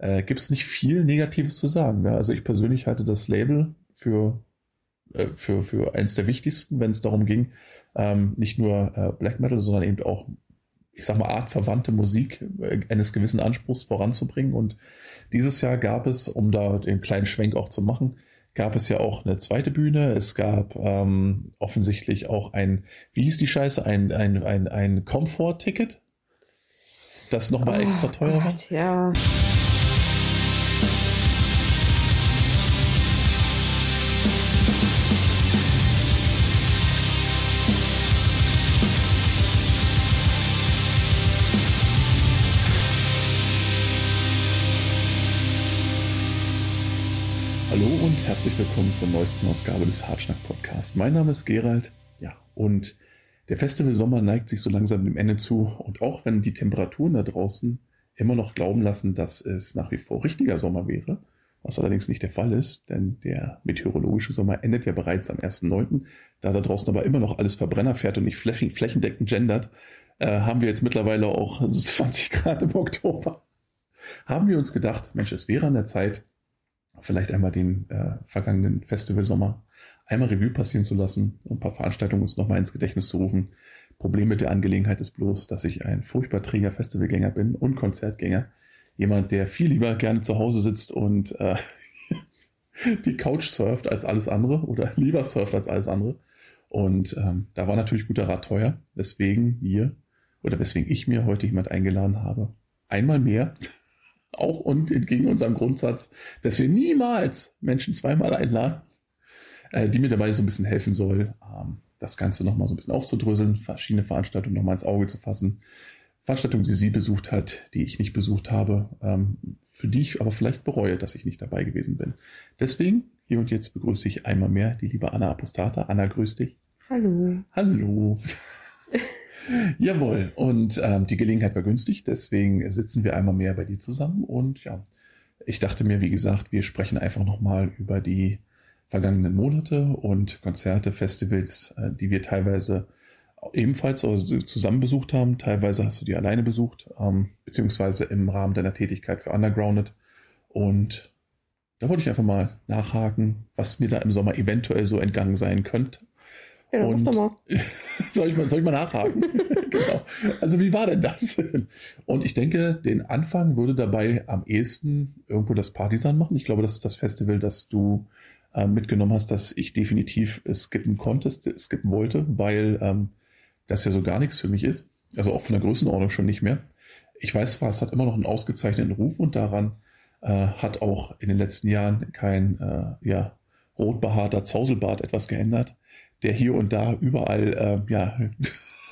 äh, gibt es nicht viel Negatives zu sagen. Ne? Also ich persönlich halte das Label für, äh, für, für eins der wichtigsten, wenn es darum ging, ähm, nicht nur äh, Black Metal, sondern eben auch, ich sag mal, artverwandte Musik äh, eines gewissen Anspruchs voranzubringen. Und dieses Jahr gab es, um da den kleinen Schwenk auch zu machen, gab es ja auch eine zweite Bühne. Es gab ähm, offensichtlich auch ein, wie hieß die Scheiße, ein, ein, ein, ein Comfort-Ticket, das nochmal oh, extra teuer Gott, war. Ja. Herzlich willkommen zur neuesten Ausgabe des Hartschnack Podcasts. Mein Name ist Gerald, ja, und der Festival Sommer neigt sich so langsam dem Ende zu. Und auch wenn die Temperaturen da draußen immer noch glauben lassen, dass es nach wie vor richtiger Sommer wäre, was allerdings nicht der Fall ist, denn der meteorologische Sommer endet ja bereits am 1.9., da da draußen aber immer noch alles Verbrenner fährt und nicht flächendeckend gendert, äh, haben wir jetzt mittlerweile auch 20 Grad im Oktober. Haben wir uns gedacht, Mensch, es wäre an der Zeit, vielleicht einmal den äh, vergangenen Festivalsommer einmal Revue passieren zu lassen und ein paar Veranstaltungen uns nochmal ins Gedächtnis zu rufen. Problem mit der Angelegenheit ist bloß, dass ich ein furchtbar träger Festivalgänger bin und Konzertgänger. Jemand, der viel lieber gerne zu Hause sitzt und äh, die Couch surft als alles andere oder lieber surft als alles andere. Und ähm, da war natürlich guter Rat teuer, weswegen wir oder weswegen ich mir heute jemand eingeladen habe. Einmal mehr auch und entgegen unserem Grundsatz, dass wir niemals Menschen zweimal einladen, äh, die mir dabei so ein bisschen helfen soll, ähm, das Ganze nochmal so ein bisschen aufzudröseln, verschiedene Veranstaltungen nochmal ins Auge zu fassen. Veranstaltungen, die sie besucht hat, die ich nicht besucht habe, ähm, für die ich aber vielleicht bereue, dass ich nicht dabei gewesen bin. Deswegen, hier und jetzt begrüße ich einmal mehr die liebe Anna Apostata. Anna, grüß dich. Hallo. Hallo. Jawohl, und ähm, die Gelegenheit war günstig, deswegen sitzen wir einmal mehr bei dir zusammen. Und ja, ich dachte mir, wie gesagt, wir sprechen einfach nochmal über die vergangenen Monate und Konzerte, Festivals, äh, die wir teilweise ebenfalls also zusammen besucht haben. Teilweise hast du die alleine besucht, ähm, beziehungsweise im Rahmen deiner Tätigkeit für Undergrounded. Und da wollte ich einfach mal nachhaken, was mir da im Sommer eventuell so entgangen sein könnte. Ja, und mal. soll, ich mal, soll ich mal nachhaken? genau. Also wie war denn das? Und ich denke, den Anfang würde dabei am ehesten irgendwo das Partisan machen. Ich glaube, das ist das Festival, das du äh, mitgenommen hast, dass ich definitiv skippen konnte, skippen wollte, weil ähm, das ja so gar nichts für mich ist. Also auch von der Größenordnung schon nicht mehr. Ich weiß zwar, es hat immer noch einen ausgezeichneten Ruf und daran äh, hat auch in den letzten Jahren kein äh, ja, rotbehaarter Zauselbart etwas geändert der hier und da überall äh, ja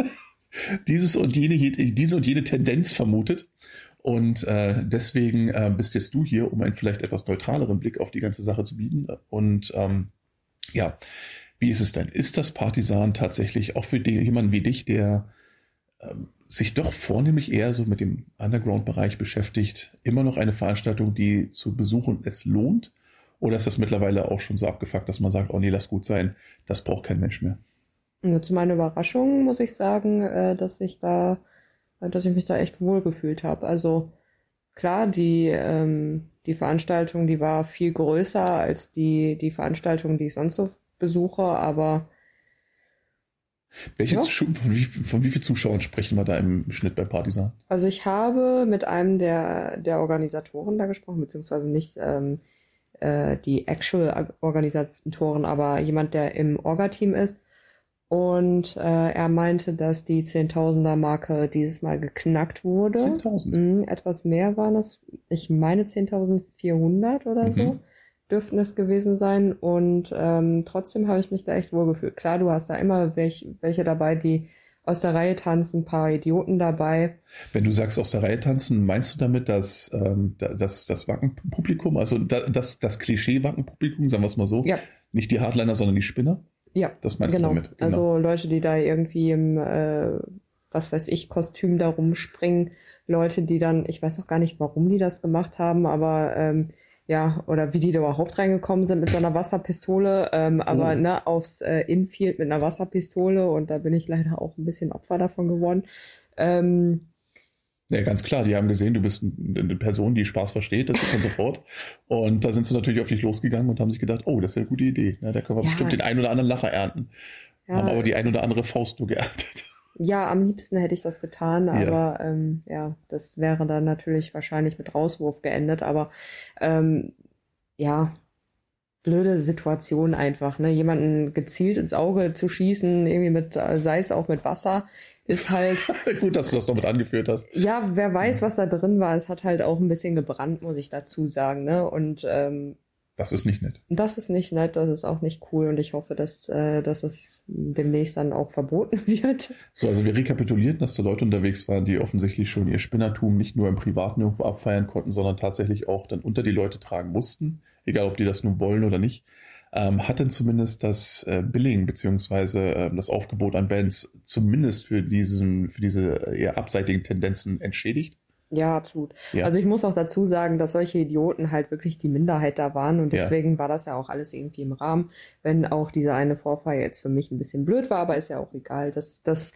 dieses und jene, diese und jene Tendenz vermutet. Und äh, deswegen äh, bist jetzt du hier, um einen vielleicht etwas neutraleren Blick auf die ganze Sache zu bieten. Und ähm, ja, wie ist es denn? Ist das Partisan tatsächlich auch für die, jemanden wie dich, der ähm, sich doch vornehmlich eher so mit dem Underground-Bereich beschäftigt, immer noch eine Veranstaltung, die zu besuchen es lohnt? Oder ist das mittlerweile auch schon so abgefuckt, dass man sagt, oh nee, lass gut sein, das braucht kein Mensch mehr? Ja, zu meiner Überraschung muss ich sagen, äh, dass ich da, dass ich mich da echt wohl gefühlt habe. Also klar, die, ähm, die Veranstaltung, die war viel größer als die, die Veranstaltung, die ich sonst so besuche, aber welche ja. von, wie, von wie vielen Zuschauern sprechen wir da im Schnitt bei Partisan? Also ich habe mit einem der, der Organisatoren da gesprochen, beziehungsweise nicht ähm, äh, die Actual-Organisatoren, aber jemand, der im Orga-Team ist. Und äh, er meinte, dass die Zehntausender-Marke dieses Mal geknackt wurde. 10.000? Mhm, etwas mehr waren es. Ich meine 10.400 oder mhm. so dürften es gewesen sein. Und ähm, trotzdem habe ich mich da echt wohlgefühlt. Klar, du hast da immer welch, welche dabei, die aus der Reihe tanzen, ein paar Idioten dabei. Wenn du sagst aus der Reihe tanzen, meinst du damit dass, ähm, das, das Wackenpublikum, also das, das Klischee-Wackenpublikum, sagen wir es mal so, ja. nicht die Hardliner, sondern die Spinner? Ja, das meinst genau. du damit? Genau. Also Leute, die da irgendwie im, äh, was weiß ich, Kostüm da rumspringen, Leute, die dann, ich weiß auch gar nicht, warum die das gemacht haben, aber ähm, ja, oder wie die da überhaupt reingekommen sind mit so einer Wasserpistole, ähm, aber oh. ne, aufs äh, Infield mit einer Wasserpistole und da bin ich leider auch ein bisschen Opfer davon geworden. Ähm, Ja, ganz klar. Die haben gesehen, du bist eine Person, die Spaß versteht, das ist und sofort. Und da sind sie natürlich auf dich losgegangen und haben sich gedacht, oh, das ist ja eine gute Idee. da können wir ja. bestimmt den einen oder anderen Lacher ernten. Ja. Haben aber die ein oder andere Faust nur geerntet. Ja, am liebsten hätte ich das getan, aber ja, ähm, ja das wäre dann natürlich wahrscheinlich mit Rauswurf geendet. Aber ähm, ja, blöde Situation einfach, ne? Jemanden gezielt ins Auge zu schießen, irgendwie mit, äh, sei es auch mit Wasser, ist halt. Gut, dass du das noch mit angeführt hast. Ja, wer weiß, was da drin war. Es hat halt auch ein bisschen gebrannt, muss ich dazu sagen, ne? Und ähm, das ist nicht nett. Das ist nicht nett, das ist auch nicht cool und ich hoffe, dass, äh, dass es demnächst dann auch verboten wird. So, also wir rekapitulieren, dass da Leute unterwegs waren, die offensichtlich schon ihr Spinnertum nicht nur im Privaten irgendwo abfeiern konnten, sondern tatsächlich auch dann unter die Leute tragen mussten, egal ob die das nun wollen oder nicht. Ähm, hat denn zumindest das äh, Billing beziehungsweise äh, das Aufgebot an Bands zumindest für, diesen, für diese eher abseitigen Tendenzen entschädigt? Ja, absolut. Ja. Also ich muss auch dazu sagen, dass solche Idioten halt wirklich die Minderheit da waren und deswegen ja. war das ja auch alles irgendwie im Rahmen, wenn auch dieser eine Vorfall jetzt für mich ein bisschen blöd war, aber ist ja auch egal. Das, das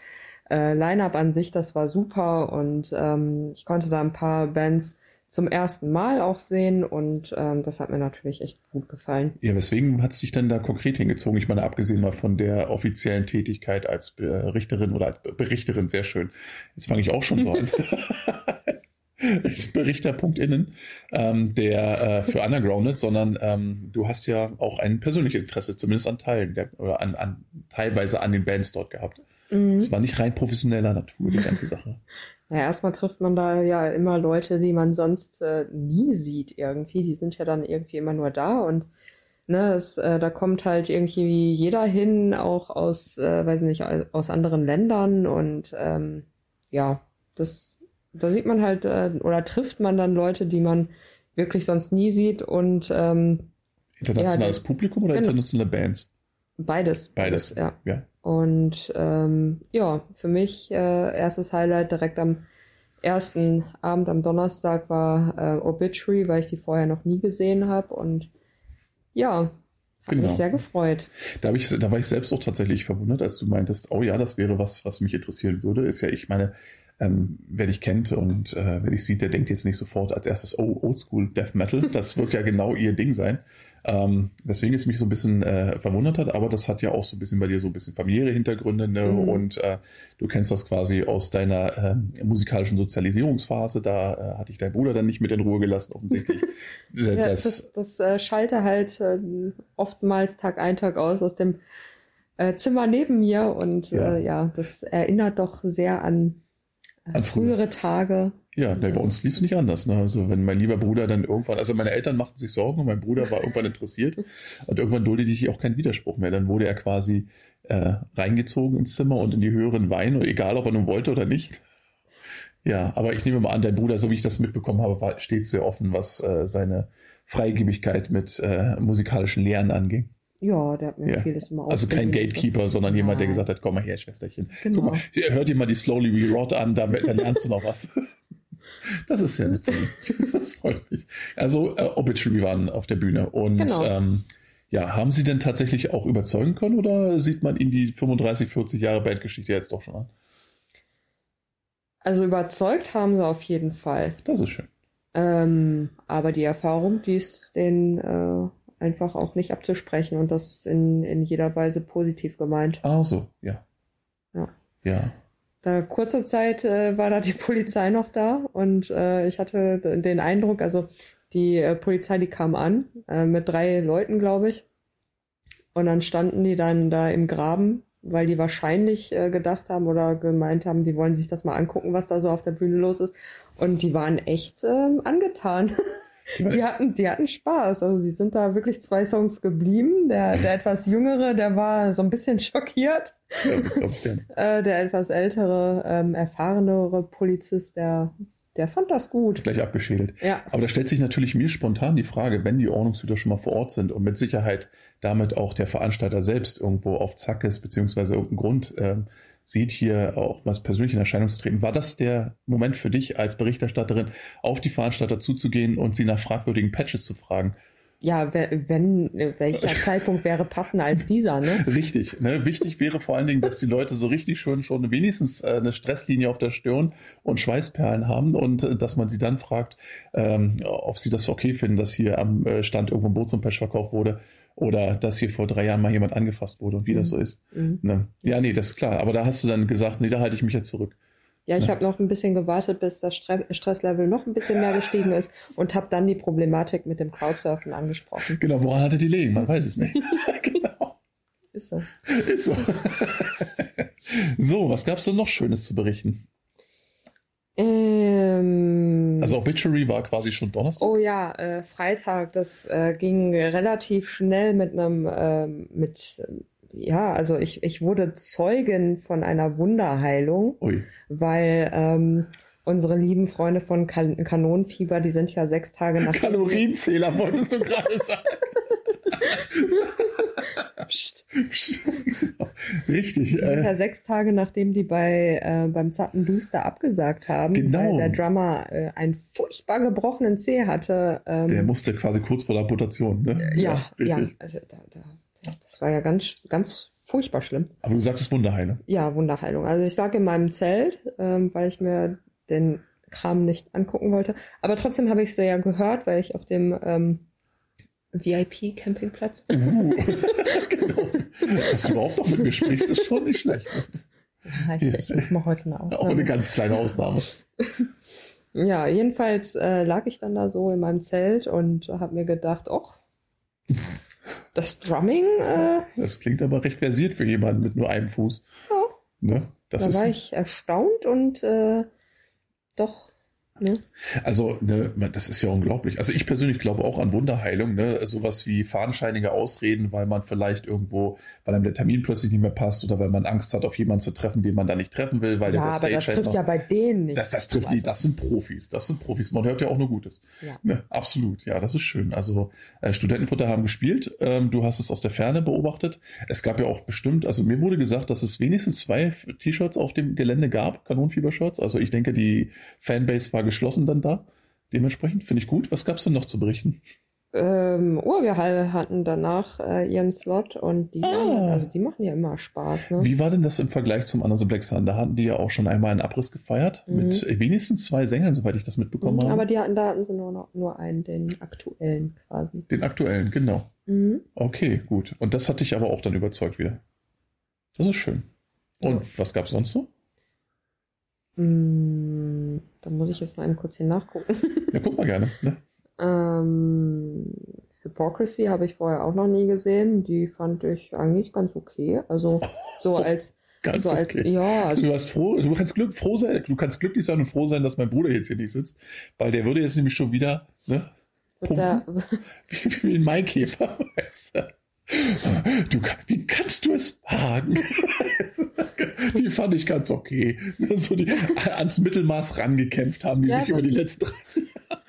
äh, Line-up an sich, das war super und ähm, ich konnte da ein paar Bands zum ersten Mal auch sehen und ähm, das hat mir natürlich echt gut gefallen. Ja, weswegen hat es dich denn da konkret hingezogen? Ich meine, abgesehen mal von der offiziellen Tätigkeit als Richterin oder als Berichterin, sehr schön. Jetzt fange ich auch schon so an. Berichter.innen, ähm, der äh, für Undergrounded, sondern ähm, du hast ja auch ein persönliches Interesse, zumindest an Teilen der, oder an, an teilweise an den Bands dort gehabt. Mhm. Es war nicht rein professioneller Natur, die ganze Sache. Naja, erstmal trifft man da ja immer Leute, die man sonst äh, nie sieht irgendwie. Die sind ja dann irgendwie immer nur da und ne, es, äh, da kommt halt irgendwie jeder hin, auch aus, äh, weiß nicht, aus anderen Ländern und ähm, ja, das da sieht man halt äh, oder trifft man dann Leute, die man wirklich sonst nie sieht und ähm, internationales ja, Publikum oder genau. internationale Bands? Beides. Beides, ja. ja. Und ähm, ja, für mich äh, erstes Highlight direkt am ersten Abend am Donnerstag war äh, Obituary, weil ich die vorher noch nie gesehen habe und ja, hat genau. mich sehr gefreut. Da, ich, da war ich selbst auch tatsächlich verwundert, als du meintest, oh ja, das wäre was, was mich interessieren würde. Ist ja, ich meine, ähm, wer dich kennt und äh, wer dich sieht, der denkt jetzt nicht sofort als erstes, oh, Oldschool Death Metal. Das wird ja genau ihr Ding sein. Ähm, weswegen es mich so ein bisschen äh, verwundert hat, aber das hat ja auch so ein bisschen bei dir so ein bisschen familiäre Hintergründe ne? Mhm. und äh, du kennst das quasi aus deiner äh, musikalischen Sozialisierungsphase. Da äh, hatte ich dein Bruder dann nicht mit in Ruhe gelassen, offensichtlich. ja, das das, das äh, schalte halt äh, oftmals Tag ein, Tag aus aus dem äh, Zimmer neben mir und ja. Äh, ja, das erinnert doch sehr an an frühere Tage. Ja, nee, bei uns lief es nicht anders. Ne? Also wenn mein lieber Bruder dann irgendwann, also meine Eltern machten sich Sorgen und mein Bruder war irgendwann interessiert und irgendwann duldete ich auch keinen Widerspruch mehr. Dann wurde er quasi äh, reingezogen ins Zimmer und in die höheren Weine, egal ob er nun wollte oder nicht. Ja, aber ich nehme mal an, dein Bruder, so wie ich das mitbekommen habe, war stets sehr offen, was äh, seine Freigebigkeit mit äh, musikalischen Lehren anging. Ja, der hat mir ja. vieles immer Also kein Gatekeeper, sondern jemand, der gesagt hat, komm mal her, Schwesterchen. Genau. Guck mal, hört dir mal die Slowly We Rot an, dann, dann lernst du noch was. Das ist ja nett. Das freut mich. Also äh, Obituary waren auf der Bühne und genau. ähm, ja, haben Sie denn tatsächlich auch überzeugen können oder sieht man Ihnen die 35, 40 Jahre Bandgeschichte jetzt doch schon an? Also überzeugt haben sie auf jeden Fall. Das ist schön. Ähm, aber die Erfahrung, die ist den äh, einfach auch nicht abzusprechen und das in, in jeder Weise positiv gemeint. Ah, so, ja. Ja. Ja. Da kurze Zeit äh, war da die Polizei noch da und äh, ich hatte den Eindruck, also die äh, Polizei, die kam an äh, mit drei Leuten, glaube ich. Und dann standen die dann da im Graben, weil die wahrscheinlich äh, gedacht haben oder gemeint haben, die wollen sich das mal angucken, was da so auf der Bühne los ist. Und die waren echt äh, angetan. Die hatten, die hatten Spaß. Also sie sind da wirklich zwei Songs geblieben. Der, der etwas jüngere, der war so ein bisschen schockiert. Ja, das ich äh, der etwas ältere, ähm, erfahrenere Polizist, der, der fand das gut. Gleich abgeschädelt. Ja. Aber da stellt sich natürlich mir spontan die Frage, wenn die Ordnungshüter schon mal vor Ort sind und mit Sicherheit damit auch der Veranstalter selbst irgendwo auf Zack ist, beziehungsweise irgendeinen Grund ähm, sieht, hier auch was persönlich in Erscheinung zu treten. War das der Moment für dich als Berichterstatterin, auf die Veranstalter zuzugehen und sie nach fragwürdigen Patches zu fragen? ja, wenn, welcher Zeitpunkt wäre passender als dieser, ne? Richtig. Ne? Wichtig wäre vor allen Dingen, dass die Leute so richtig schön schon wenigstens äh, eine Stresslinie auf der Stirn und Schweißperlen haben und äh, dass man sie dann fragt, ähm, ob sie das okay finden, dass hier am äh, Stand irgendwo ein Boot zum Pesch verkauft wurde oder dass hier vor drei Jahren mal jemand angefasst wurde und wie mhm. das so ist. Mhm. Ne? Ja, nee, das ist klar. Aber da hast du dann gesagt, nee, da halte ich mich jetzt zurück. Ja, ich ja. habe noch ein bisschen gewartet, bis das Stresslevel noch ein bisschen mehr gestiegen ist und habe dann die Problematik mit dem Crowdsurfen angesprochen. Genau, woran hatte die liegen? Man weiß es nicht. genau. Ist so. Ist so. so, was gab es denn noch Schönes zu berichten? Ähm, also Obituary war quasi schon Donnerstag? Oh ja, äh, Freitag. Das äh, ging relativ schnell mit einem, äh, mit ja, also ich, ich wurde Zeugin von einer Wunderheilung, Ui. weil ähm, unsere lieben Freunde von kan Kanonenfieber, die sind ja sechs Tage nach. Kalorienzähler wolltest du gerade sagen. Psst. Psst. Richtig. Ja sechs Tage nachdem die bei äh, beim Zappenduster abgesagt haben, genau. weil der Drummer äh, einen furchtbar gebrochenen Zeh hatte. Ähm, der musste quasi kurz vor der Amputation, ne? Ja, ja, ja also da, da das war ja ganz, ganz furchtbar schlimm. Aber du sagtest Wunderheilung. Ja, Wunderheilung. Also ich lag in meinem Zelt, ähm, weil ich mir den Kram nicht angucken wollte. Aber trotzdem habe ich es ja gehört, weil ich auf dem ähm, VIP-Campingplatz. Uh, genau. Dass du überhaupt noch mit mir sprichst, ist schon nicht schlecht. Ja, ich, ich mache mal heute eine Ausnahme. Auch eine ganz kleine Ausnahme. ja, jedenfalls äh, lag ich dann da so in meinem Zelt und habe mir gedacht, ach, das Drumming. Äh, das klingt aber recht versiert für jemanden mit nur einem Fuß. Ja. Ne? Das da war ich erstaunt und äh, doch Ne? Also, ne, das ist ja unglaublich. Also ich persönlich glaube auch an Wunderheilung, ne? Sowas wie fadenscheinige Ausreden, weil man vielleicht irgendwo, weil einem der Termin plötzlich nicht mehr passt oder weil man Angst hat, auf jemanden zu treffen, den man da nicht treffen will, weil ja, der aber das trifft noch, ja bei denen nicht. Das, das trifft nicht, das sind Profis, das sind Profis. Man hört ja auch nur Gutes. Ja. Ne? Absolut, ja, das ist schön. Also äh, Studentenfutter haben gespielt, ähm, du hast es aus der Ferne beobachtet. Es gab ja auch bestimmt, also mir wurde gesagt, dass es wenigstens zwei T-Shirts auf dem Gelände gab, Kanonenfieber-Shirts. Also ich denke, die Fanbase war geschlossen dann da. Dementsprechend finde ich gut. Was gab es denn noch zu berichten? Ähm, Urgehall hatten danach äh, ihren Slot und die, ah. haben, also die machen ja immer Spaß. Ne? Wie war denn das im Vergleich zum Another Black Sun? Da hatten die ja auch schon einmal einen Abriss gefeiert mhm. mit wenigstens zwei Sängern, soweit ich das mitbekommen mhm, habe. Aber die hatten, da hatten sie nur, noch, nur einen, den aktuellen quasi. Den aktuellen, genau. Mhm. Okay, gut. Und das hat dich aber auch dann überzeugt wieder. Das ist schön. Und ja. was gab es sonst so? Mm, da muss ich jetzt mal eben kurz hier nachgucken. Ja, guck mal gerne. Ne? ähm, Hypocrisy habe ich vorher auch noch nie gesehen. Die fand ich eigentlich ganz okay. Also so als Ganz so okay. Als, ja, also du hast froh, du kannst Glück, froh sein, du kannst glücklich sein und froh sein, dass mein Bruder jetzt hier nicht sitzt, weil der würde jetzt nämlich schon wieder, ne, pumpen, wie, wie ein Maikäfer, weißt du. Du, wie kannst du es wagen? die fand ich ganz okay. So die ans Mittelmaß rangekämpft haben, die ja, sich so über die letzten 30 Jahre.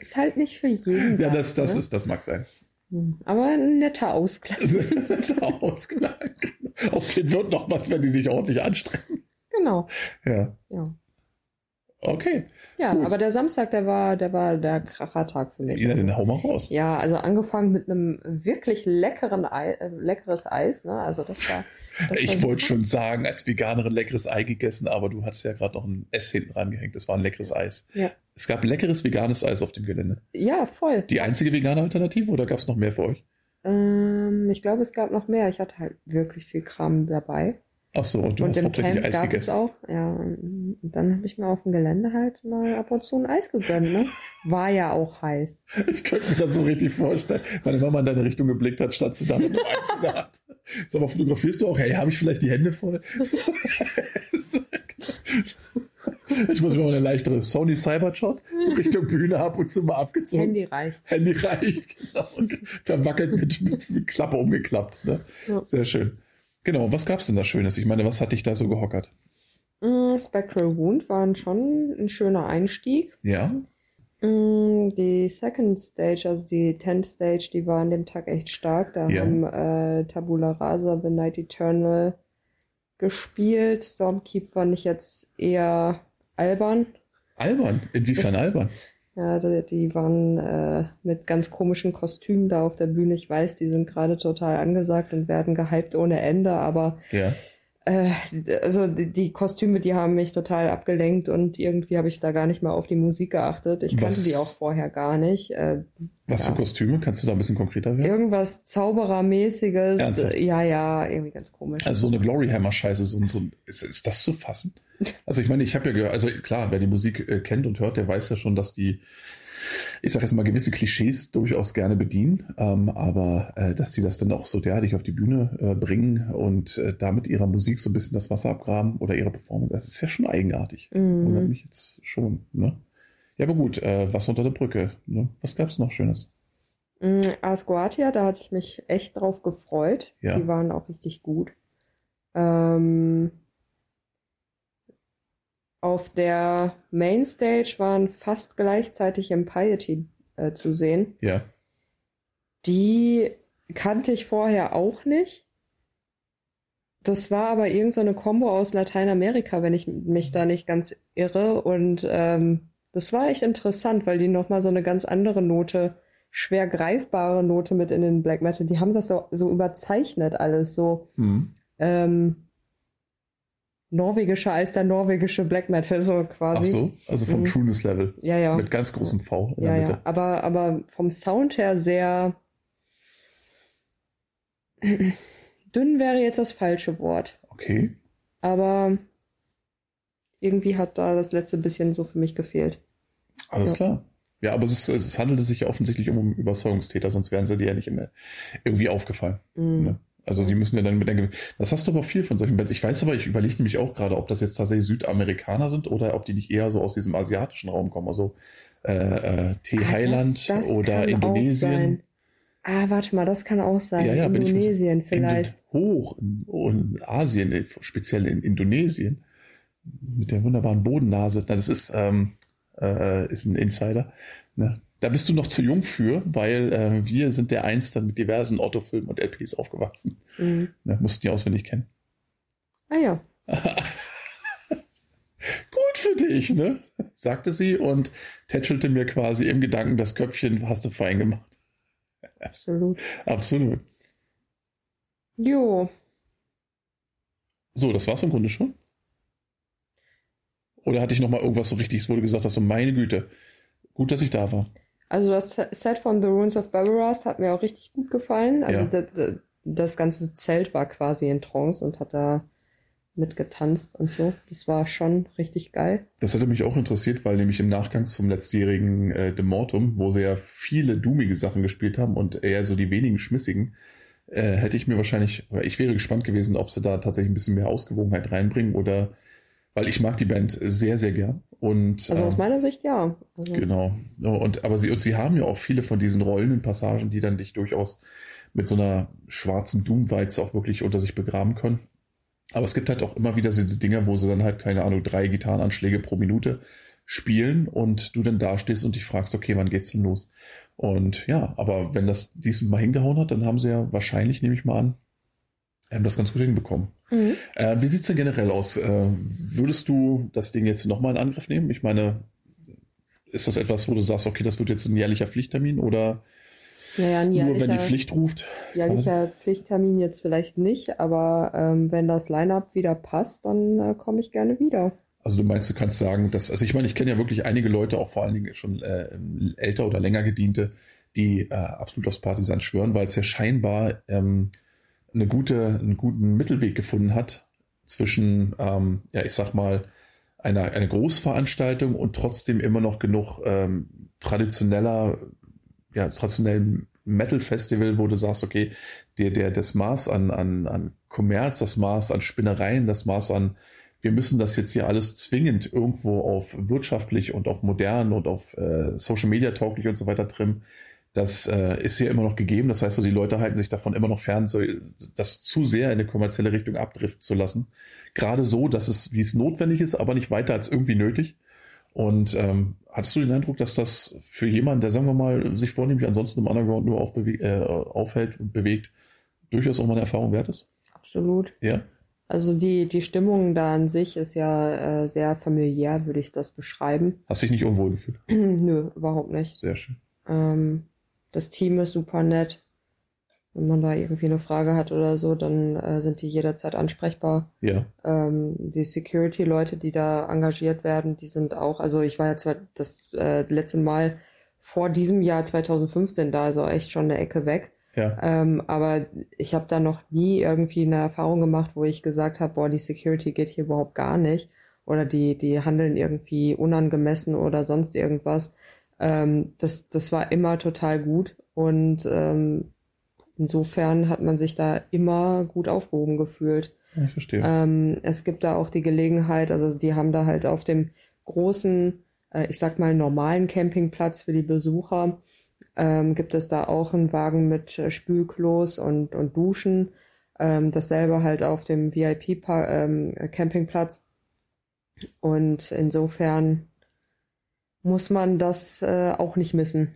Ist halt nicht für jeden. Ja, das, das, ne? ist, das mag sein. Hm, aber ein netter Ausgleich. ein netter Ausgleich. Aus denen wird noch was, wenn die sich ordentlich anstrengen. Genau. Ja. Ja. Okay. Ja, gut. aber der Samstag, der war, der war der Krachertag für mich. Ja, den hau mal raus. Ja, also angefangen mit einem wirklich leckeren Ei, äh, leckeres Eis, ne? Also das war. Das ich wollte schon sagen, als Veganerin leckeres Ei gegessen, aber du hattest ja gerade noch ein S hinten rangehängt. Das war ein leckeres Eis. Ja. Es gab leckeres veganes Eis auf dem Gelände. Ja, voll. Die einzige vegane Alternative oder gab es noch mehr für euch? Ähm, ich glaube, es gab noch mehr. Ich hatte halt wirklich viel Kram dabei. Ach so, und du und hast im Camp Eis gab gegessen. es auch, ja. Und dann habe ich mir auf dem Gelände halt mal ab und zu ein Eis gegönnt, ne? War ja auch heiß. Ich könnte mir das so richtig vorstellen. Meine Mama in deine Richtung geblickt hat, stand sie da mit einem Eis in der Hand. Sag mal, fotografierst du auch? Hey, habe ich vielleicht die Hände voll? Ich muss mir mal eine leichtere Sony Cybershot so Richtung Bühne ab und zu mal abgezogen. Handy reicht. Handy reicht, genau. Verwackelt mit, mit, mit Klappe umgeklappt. Ne? Ja. Sehr schön. Genau, was gab's denn da Schönes? Ich meine, was hat dich da so gehockert? Mm, Spectral Wound war schon ein schöner Einstieg. Ja. Mm, Die Second Stage, also die Tenth Stage, die war an dem Tag echt stark. Da Ja. haben äh, Tabula Rasa, The Night Eternal gespielt. Stormkeep fand ich jetzt eher albern. Albern? Inwiefern albern? Ja, die, waren äh, mit ganz komischen Kostümen da auf der Bühne. Ich weiß, die sind gerade total angesagt und werden gehypt ohne Ende, aber Ja. Äh, also die, die Kostüme, die haben mich total abgelenkt und irgendwie habe ich da gar nicht mal auf die Musik geachtet. Ich kannte Was- die auch vorher gar nicht. Äh, Was Ja. für Kostüme? Kannst du da ein bisschen konkreter werden? irgendwas Zauberermäßiges. Ernsthaft? Ja, ja, irgendwie ganz komisch. Also so eine Gloryhammer-Scheiße, so, so, ist, ist das zu fassen? Also ich meine, ich habe ja gehört, also klar, wer die Musik äh, kennt und hört, der weiß ja schon, dass die, ich sage jetzt mal, gewisse Klischees durchaus gerne bedienen, ähm, aber äh, dass sie das dann auch so derartig auf die Bühne äh, bringen und äh, damit ihrer Musik so ein bisschen das Wasser abgraben oder ihrer Performance, das ist ja schon eigenartig. Wundert Mhm. mich jetzt schon, ne? Ja, aber gut, äh, was unter der Brücke, ne? Was gab's noch Schönes? Mm, Asquatia, da hatte ich mich echt drauf gefreut. Ja. Die waren auch richtig gut. Ähm, auf der Mainstage waren fast gleichzeitig Impiety äh, zu sehen. Ja, Die kannte ich vorher auch nicht. Das war aber irgendeine so Kombo aus Lateinamerika, wenn ich mich da nicht ganz irre. Und ähm, das war echt interessant, weil die nochmal so eine ganz andere Note, schwer greifbare Note mit in den Black Metal, die haben das so, so überzeichnet alles, so hm. ähm, norwegischer als der norwegische Black Metal, so quasi. ach so, also vom Mhm. Trueness-Level Ja, ja. mit ganz großem V Ja, ja, aber, aber vom Sound her sehr dünn wäre jetzt das falsche Wort. Okay. Aber irgendwie hat da das letzte bisschen so für mich gefehlt. Alles Ja. klar. Ja, aber es, ist, es handelte sich ja offensichtlich um Überzeugungstäter, sonst wären sie dir ja nicht immer irgendwie aufgefallen. Mm. Ne? Also die müssen ja dann mit der, das hast du aber viel von solchen Bands. Ich weiß aber, ich überlege nämlich auch gerade, ob das jetzt tatsächlich Südamerikaner sind oder ob die nicht eher so aus diesem asiatischen Raum kommen. Also äh, äh, T. Ah, oder kann auch Indonesien. sein. Ah, warte mal, das kann auch sein. Ja, ja, bin ich- Indonesien vielleicht. In, hoch in, in Asien, äh, speziell in Indonesien, mit der wunderbaren Bodennase. Na, das ist, ähm, äh, ist ein Insider. Ne? Da bist du noch zu jung für, weil äh, wir sind der Einst dann mit diversen Otto-Filmen und LPs aufgewachsen. Mm. Ne? Mussten die auswendig kennen. Ah ja. Gut für dich, ne? sagte sie und tätschelte mir quasi im Gedanken das Köpfchen, hast du fein gemacht. Absolut. Absolut. Jo. So, das war's im Grunde schon. Oder hatte ich noch mal irgendwas so richtig, wo du gesagt hast, so meine Güte, gut, dass ich da war. Also das Set von The Runes of Barbarast hat mir auch richtig gut gefallen. Also Ja. da- da- das ganze Zelt war quasi in Trance und hat da mitgetanzt und so. Das war schon richtig geil. Das hätte mich auch interessiert, weil nämlich im Nachgang zum letztjährigen äh, Demortum, wo sie ja viele doomige Sachen gespielt haben und eher so die wenigen schmissigen, äh, hätte ich mir wahrscheinlich, ich wäre gespannt gewesen, ob sie da tatsächlich ein bisschen mehr Ausgewogenheit reinbringen oder, weil ich mag die Band sehr, sehr gern. Und, Also aus ähm, meiner Sicht ja. Also, Genau. Und, aber sie, und sie haben ja auch viele von diesen rollenden Passagen, die dann dich durchaus mit so einer schwarzen Doom-Weiz auch wirklich unter sich begraben können. Aber es gibt halt auch immer wieder diese Dinger, wo sie dann halt, keine Ahnung, drei Gitarrenanschläge pro Minute spielen und du dann dastehst und dich fragst, okay, wann geht's denn los? Und ja, aber wenn das diesmal hingehauen hat, dann haben sie ja wahrscheinlich, nehme ich mal an, ähm, das ganz gut hinbekommen. Mhm. Äh, wie sieht's denn generell aus? Äh, würdest du das Ding jetzt nochmal in Angriff nehmen? Ich meine, ist das etwas, wo du sagst, okay, das wird jetzt ein jährlicher Pflichttermin oder Naja, ein nur wenn die jährlicher, Pflicht ruft? jährlicher Pflichttermin jetzt vielleicht nicht, aber ähm, wenn das Line-Up wieder passt, dann äh, komme ich gerne wieder. Also du meinst, du kannst sagen, dass, also ich meine, ich kenne ja wirklich einige Leute, auch vor allen Dingen schon äh, älter oder länger gediente, die äh, absolut aufs Partisan schwören, weil es ja scheinbar ähm, eine gute, einen guten Mittelweg gefunden hat zwischen, ähm, ja, ich sag mal, einer, einer Großveranstaltung und trotzdem immer noch genug ähm, traditioneller, ja, traditionellen Metal-Festival, wo du sagst, okay, der, der, das Maß an, an, an Kommerz, das Maß an Spinnereien, das Maß an wir müssen das jetzt hier alles zwingend irgendwo auf wirtschaftlich und auf modern und auf äh, Social Media tauglich und so weiter trimmen. Das äh, ist hier immer noch gegeben. Das heißt, so, die Leute halten sich davon immer noch fern, so, das zu sehr in eine kommerzielle Richtung abdriften zu lassen. Gerade so, dass es, wie es notwendig ist, aber nicht weiter als irgendwie nötig. Und ähm, hattest du den Eindruck, dass das für jemanden, der, sagen wir mal, sich vornehmlich ansonsten im Underground nur äh, aufhält und bewegt, durchaus auch mal eine Erfahrung wert ist? Absolut. Ja. Also die, die Stimmung da an sich ist ja äh, sehr familiär, würde ich das beschreiben. Hast dich nicht unwohl gefühlt? Nö, überhaupt nicht. Sehr schön. Ähm, das Team ist super nett. Wenn man da irgendwie eine Frage hat oder so, dann äh, sind die jederzeit ansprechbar. Ja. Ähm, die Security-Leute, die da engagiert werden, die sind auch, also ich war ja zwar das äh, letzte Mal vor diesem Jahr 2015 da, also echt schon eine Ecke weg. Ja. Ähm, aber ich habe da noch nie irgendwie eine Erfahrung gemacht, wo ich gesagt habe, boah, die Security geht hier überhaupt gar nicht oder die, die handeln irgendwie unangemessen oder sonst irgendwas. Ähm, das, das war immer total gut und ähm, insofern hat man sich da immer gut aufgehoben gefühlt. Ich verstehe. Ähm, es gibt da auch die Gelegenheit, also die haben da halt auf dem großen, äh, ich sag mal normalen Campingplatz für die Besucher, ähm, gibt es da auch einen Wagen mit äh, Spülklos und, und Duschen. Ähm, dasselbe halt auf dem VIP-Campingplatz. Ähm, und insofern muss man das äh, auch nicht missen.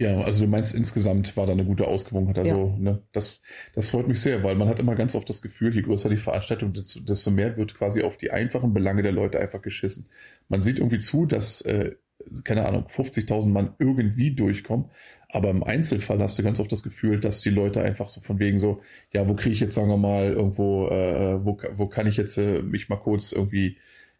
Ja, also du meinst insgesamt war da eine gute Ausgewogenheit. Also, Ja. ne, das, das freut mich sehr, weil man hat immer ganz oft das Gefühl, je größer die Veranstaltung, desto, desto mehr wird quasi auf die einfachen Belange der Leute einfach geschissen. Man sieht irgendwie zu, dass, äh, keine Ahnung, 50.000 Mann irgendwie durchkommen, aber im Einzelfall hast du ganz oft das Gefühl, dass die Leute einfach so von wegen so, ja, wo kriege ich jetzt, sagen wir mal, irgendwo, äh, wo, wo kann ich jetzt äh, mich mal kurz irgendwie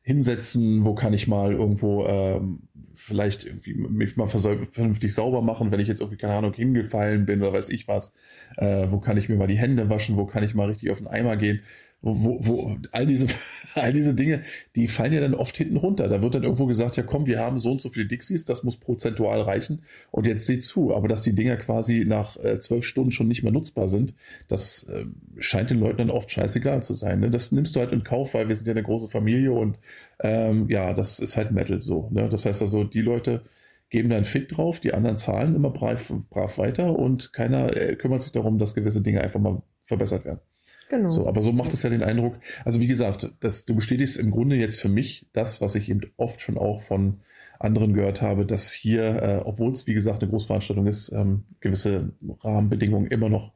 hinsetzen, wo kann ich mal irgendwo ähm, vielleicht irgendwie mich mal vernünftig sauber machen, wenn ich jetzt irgendwie, keine Ahnung, hingefallen bin oder weiß ich was, äh, wo kann ich mir mal die Hände waschen, wo kann ich mal richtig auf den Eimer gehen, wo, wo, all diese, all diese Dinge, die fallen ja dann oft hinten runter. Da wird dann irgendwo gesagt, ja komm, wir haben so und so viele Dixies, das muss prozentual reichen und jetzt seht zu. Aber dass die Dinger quasi nach äh, zwölf Stunden schon nicht mehr nutzbar sind, das äh, scheint den Leuten dann oft scheißegal zu sein. Ne? Das nimmst du halt in Kauf, weil wir sind ja eine große Familie und ähm, ja, das ist halt Metal so. Ne? Das heißt also, die Leute geben da einen Fick drauf, die anderen zahlen immer brav, brav weiter und keiner äh, kümmert sich darum, dass gewisse Dinge einfach mal verbessert werden. Genau. So, aber so macht es ja den Eindruck. Also wie gesagt, das, du bestätigst im Grunde jetzt für mich das, was ich eben oft schon auch von anderen gehört habe, dass hier, äh, obwohl es wie gesagt eine Großveranstaltung ist, ähm, gewisse Rahmenbedingungen immer noch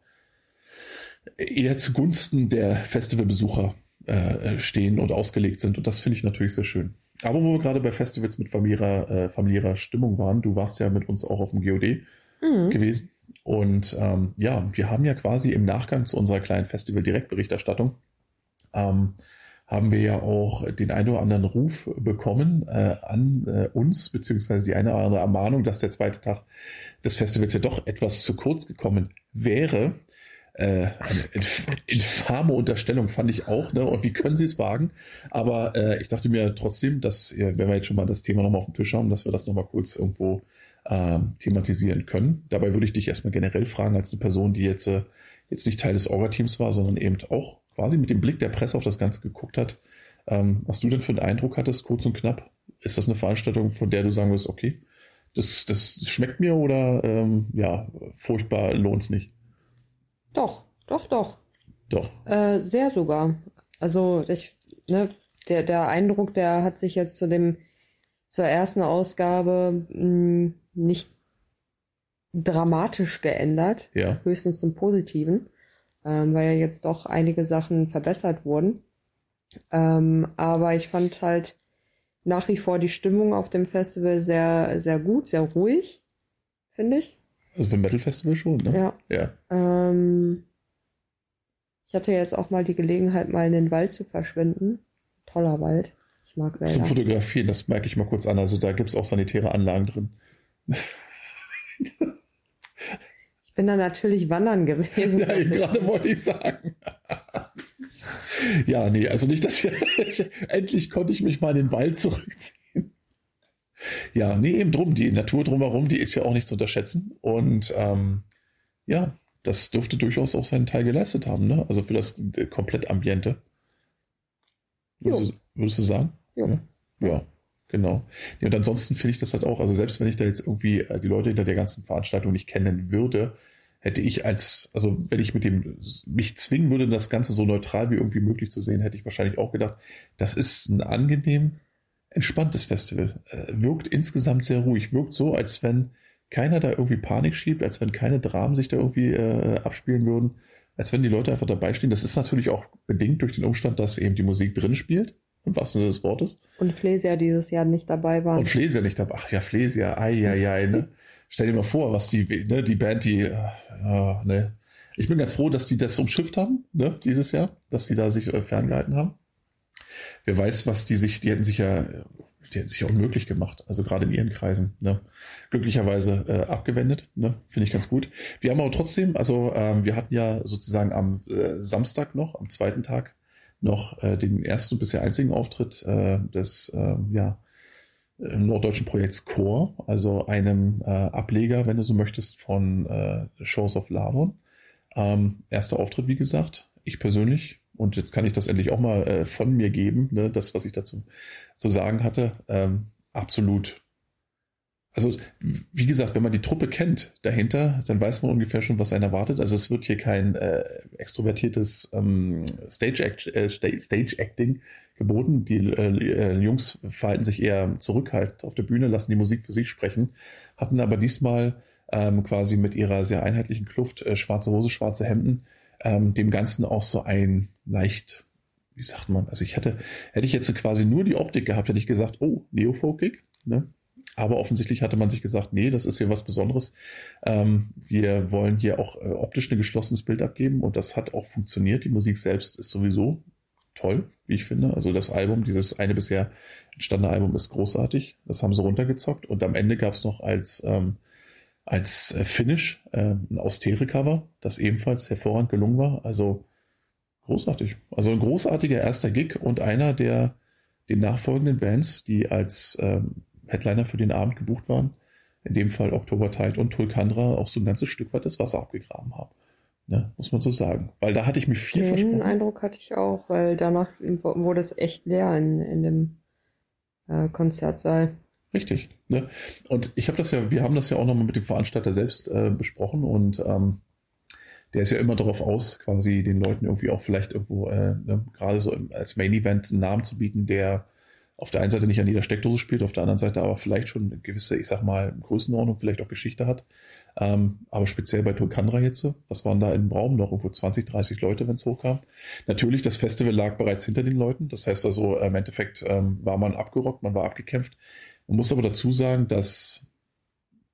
eher zugunsten der Festivalbesucher äh, stehen und ausgelegt sind. Und das finde ich natürlich sehr schön. Aber wo wir gerade bei Festivals mit familiärer, äh, familiärer Stimmung waren, du warst ja mit uns auch auf dem GOD Mhm. gewesen. Und ähm, ja, wir haben ja quasi im Nachgang zu unserer kleinen Festival-Direktberichterstattung, ähm, haben wir ja auch den einen oder anderen Ruf bekommen äh, an äh, uns, beziehungsweise die eine oder andere Ermahnung, dass der zweite Tag des Festivals ja doch etwas zu kurz gekommen wäre. Äh, eine inf infame Unterstellung fand ich auch, ne? Und wie können sie es wagen? Aber äh, ich dachte mir trotzdem, dass, äh, wenn wir jetzt schon mal das Thema nochmal auf dem Tisch haben, dass wir das nochmal kurz irgendwo ähm, thematisieren können. Dabei würde ich dich erstmal generell fragen, als eine Person, die jetzt, äh, jetzt nicht Teil des Orga-Teams war, sondern eben auch quasi mit dem Blick der Presse auf das Ganze geguckt hat. Ähm, was du denn für einen Eindruck hattest, kurz und knapp? Ist das eine Veranstaltung, von der du sagen wirst, okay, das, das schmeckt mir oder ähm, ja, furchtbar lohnt es nicht? Doch, doch, doch. Doch. Äh, sehr sogar. Also ich, ne, der, der Eindruck, der hat sich jetzt zu dem, zur ersten Ausgabe mh, nicht dramatisch geändert, Ja. höchstens zum Positiven, ähm, weil ja jetzt doch einige Sachen verbessert wurden. Ähm, aber ich fand halt nach wie vor die Stimmung auf dem Festival sehr, sehr gut, sehr ruhig, finde ich. Also für ein Metal-Festival schon, ne? Ja. Ja. Ähm, ich hatte jetzt auch mal die Gelegenheit, mal in den Wald zu verschwinden. Toller Wald. Ich mag Zum. Fotografieren, das merke ich mal kurz an. Also da gibt es auch sanitäre Anlagen drin. Ich bin da natürlich wandern gewesen. Ja, gerade wollte ich sagen. ja, nee, also nicht, dass ich, endlich konnte ich mich mal in den Wald zurückziehen. Ja, nee, eben drum, die Natur drumherum, die ist ja auch nicht zu unterschätzen. Und ähm, ja, das dürfte durchaus auch seinen Teil geleistet haben, ne? Also für das äh, komplett Ambiente. Würdest, würdest du sagen? Jo. Ja, ja genau. Ja, und ansonsten finde ich das halt auch, also selbst wenn ich da jetzt irgendwie äh, die Leute hinter der ganzen Veranstaltung nicht kennen würde, hätte ich als, also wenn ich mit dem mich zwingen würde, das Ganze so neutral wie irgendwie möglich zu sehen, hätte ich wahrscheinlich auch gedacht, das ist ein angenehm entspanntes Festival. Äh, wirkt insgesamt sehr ruhig, wirkt so, als wenn keiner da irgendwie Panik schiebt, als wenn keine Dramen sich da irgendwie äh, abspielen würden. als wenn die Leute einfach dabei stehen. Das ist natürlich auch bedingt durch den Umstand, dass eben die Musik drin spielt, im wahrsten Sinne des Wortes. Und Flesia dieses Jahr nicht dabei war. Und Flesia nicht dabei. Ach ja, Flesia, ei, ei, ei, ne? Stell dir mal vor, was die, ne, die Band, die, ja, ne. Ich bin ganz froh, dass die das umschifft haben, ne, dieses Jahr, dass die da sich äh, ferngehalten haben. Wer weiß, was die sich, die hätten sich ja die hätten sich unmöglich gemacht, also gerade in ihren Kreisen. Ne? Glücklicherweise äh, abgewendet, ne? finde ich ganz gut. Wir haben aber trotzdem, also ähm, wir hatten ja sozusagen am äh, Samstag noch, am zweiten Tag noch äh, den ersten und bisher einzigen Auftritt äh, des äh, ja, norddeutschen Projekts Core, also einem äh, Ableger, wenn du so möchtest, von äh, Shows of Ladon. Ähm, erster Auftritt, wie gesagt. Ich persönlich und jetzt kann ich das endlich auch mal äh, von mir geben, ne, das, was ich dazu zu sagen hatte. Ähm, absolut. Also, wie gesagt, wenn man die Truppe kennt dahinter, dann weiß man ungefähr schon, was einen erwartet. Also es wird hier kein äh, extrovertiertes ähm, Stage, Act, äh, Stage Acting geboten. Die äh, Jungs verhalten sich eher zurückhaltend auf der Bühne, lassen die Musik für sich sprechen, hatten aber diesmal ähm, quasi mit ihrer sehr einheitlichen Kluft äh, schwarze Hose, schwarze Hemden ähm, dem Ganzen auch so ein leicht, wie sagt man, also ich hätte, hätte ich jetzt quasi nur die Optik gehabt, hätte ich gesagt, oh, Neofolkig, ne? Aber offensichtlich hatte man sich gesagt, nee, das ist hier was Besonderes. Ähm, wir wollen hier auch äh, optisch ein geschlossenes Bild abgeben und das hat auch funktioniert. Die Musik selbst ist sowieso toll, wie ich finde. Also das Album, dieses eine bisher entstandene Album ist großartig. Das haben sie runtergezockt und am Ende gab es noch als ähm, als äh, Finish äh, ein Austere-Cover, das ebenfalls hervorragend gelungen war. Also großartig. Also ein großartiger erster Gig und einer der den nachfolgenden Bands, die als ähm, Headliner für den Abend gebucht waren, in dem Fall Oktobertide und Tulkandra, auch so ein ganzes Stück weit das Wasser abgegraben haben. Ne, muss man so sagen. Weil da hatte ich mich viel Den versprochen. Eindruck hatte ich auch, weil danach wurde es echt leer in, in dem äh, Konzertsaal. Richtig. Ne? Und ich habe das ja, wir haben das ja auch nochmal mit dem Veranstalter selbst äh, besprochen und ähm, der ist ja immer darauf aus, quasi den Leuten irgendwie auch vielleicht irgendwo äh, ne, gerade so als Main Event einen Namen zu bieten, der auf der einen Seite nicht an jeder Steckdose spielt, auf der anderen Seite aber vielleicht schon eine gewisse, ich sag mal, Größenordnung, vielleicht auch Geschichte hat. Ähm, aber speziell bei Tulkandra jetzt, was waren da im Raum noch irgendwo 20, 30 Leute, wenn es hochkam? Natürlich, das Festival lag bereits hinter den Leuten. Das heißt also, im Endeffekt ähm, war man abgerockt, man war abgekämpft. Man muss aber dazu sagen, dass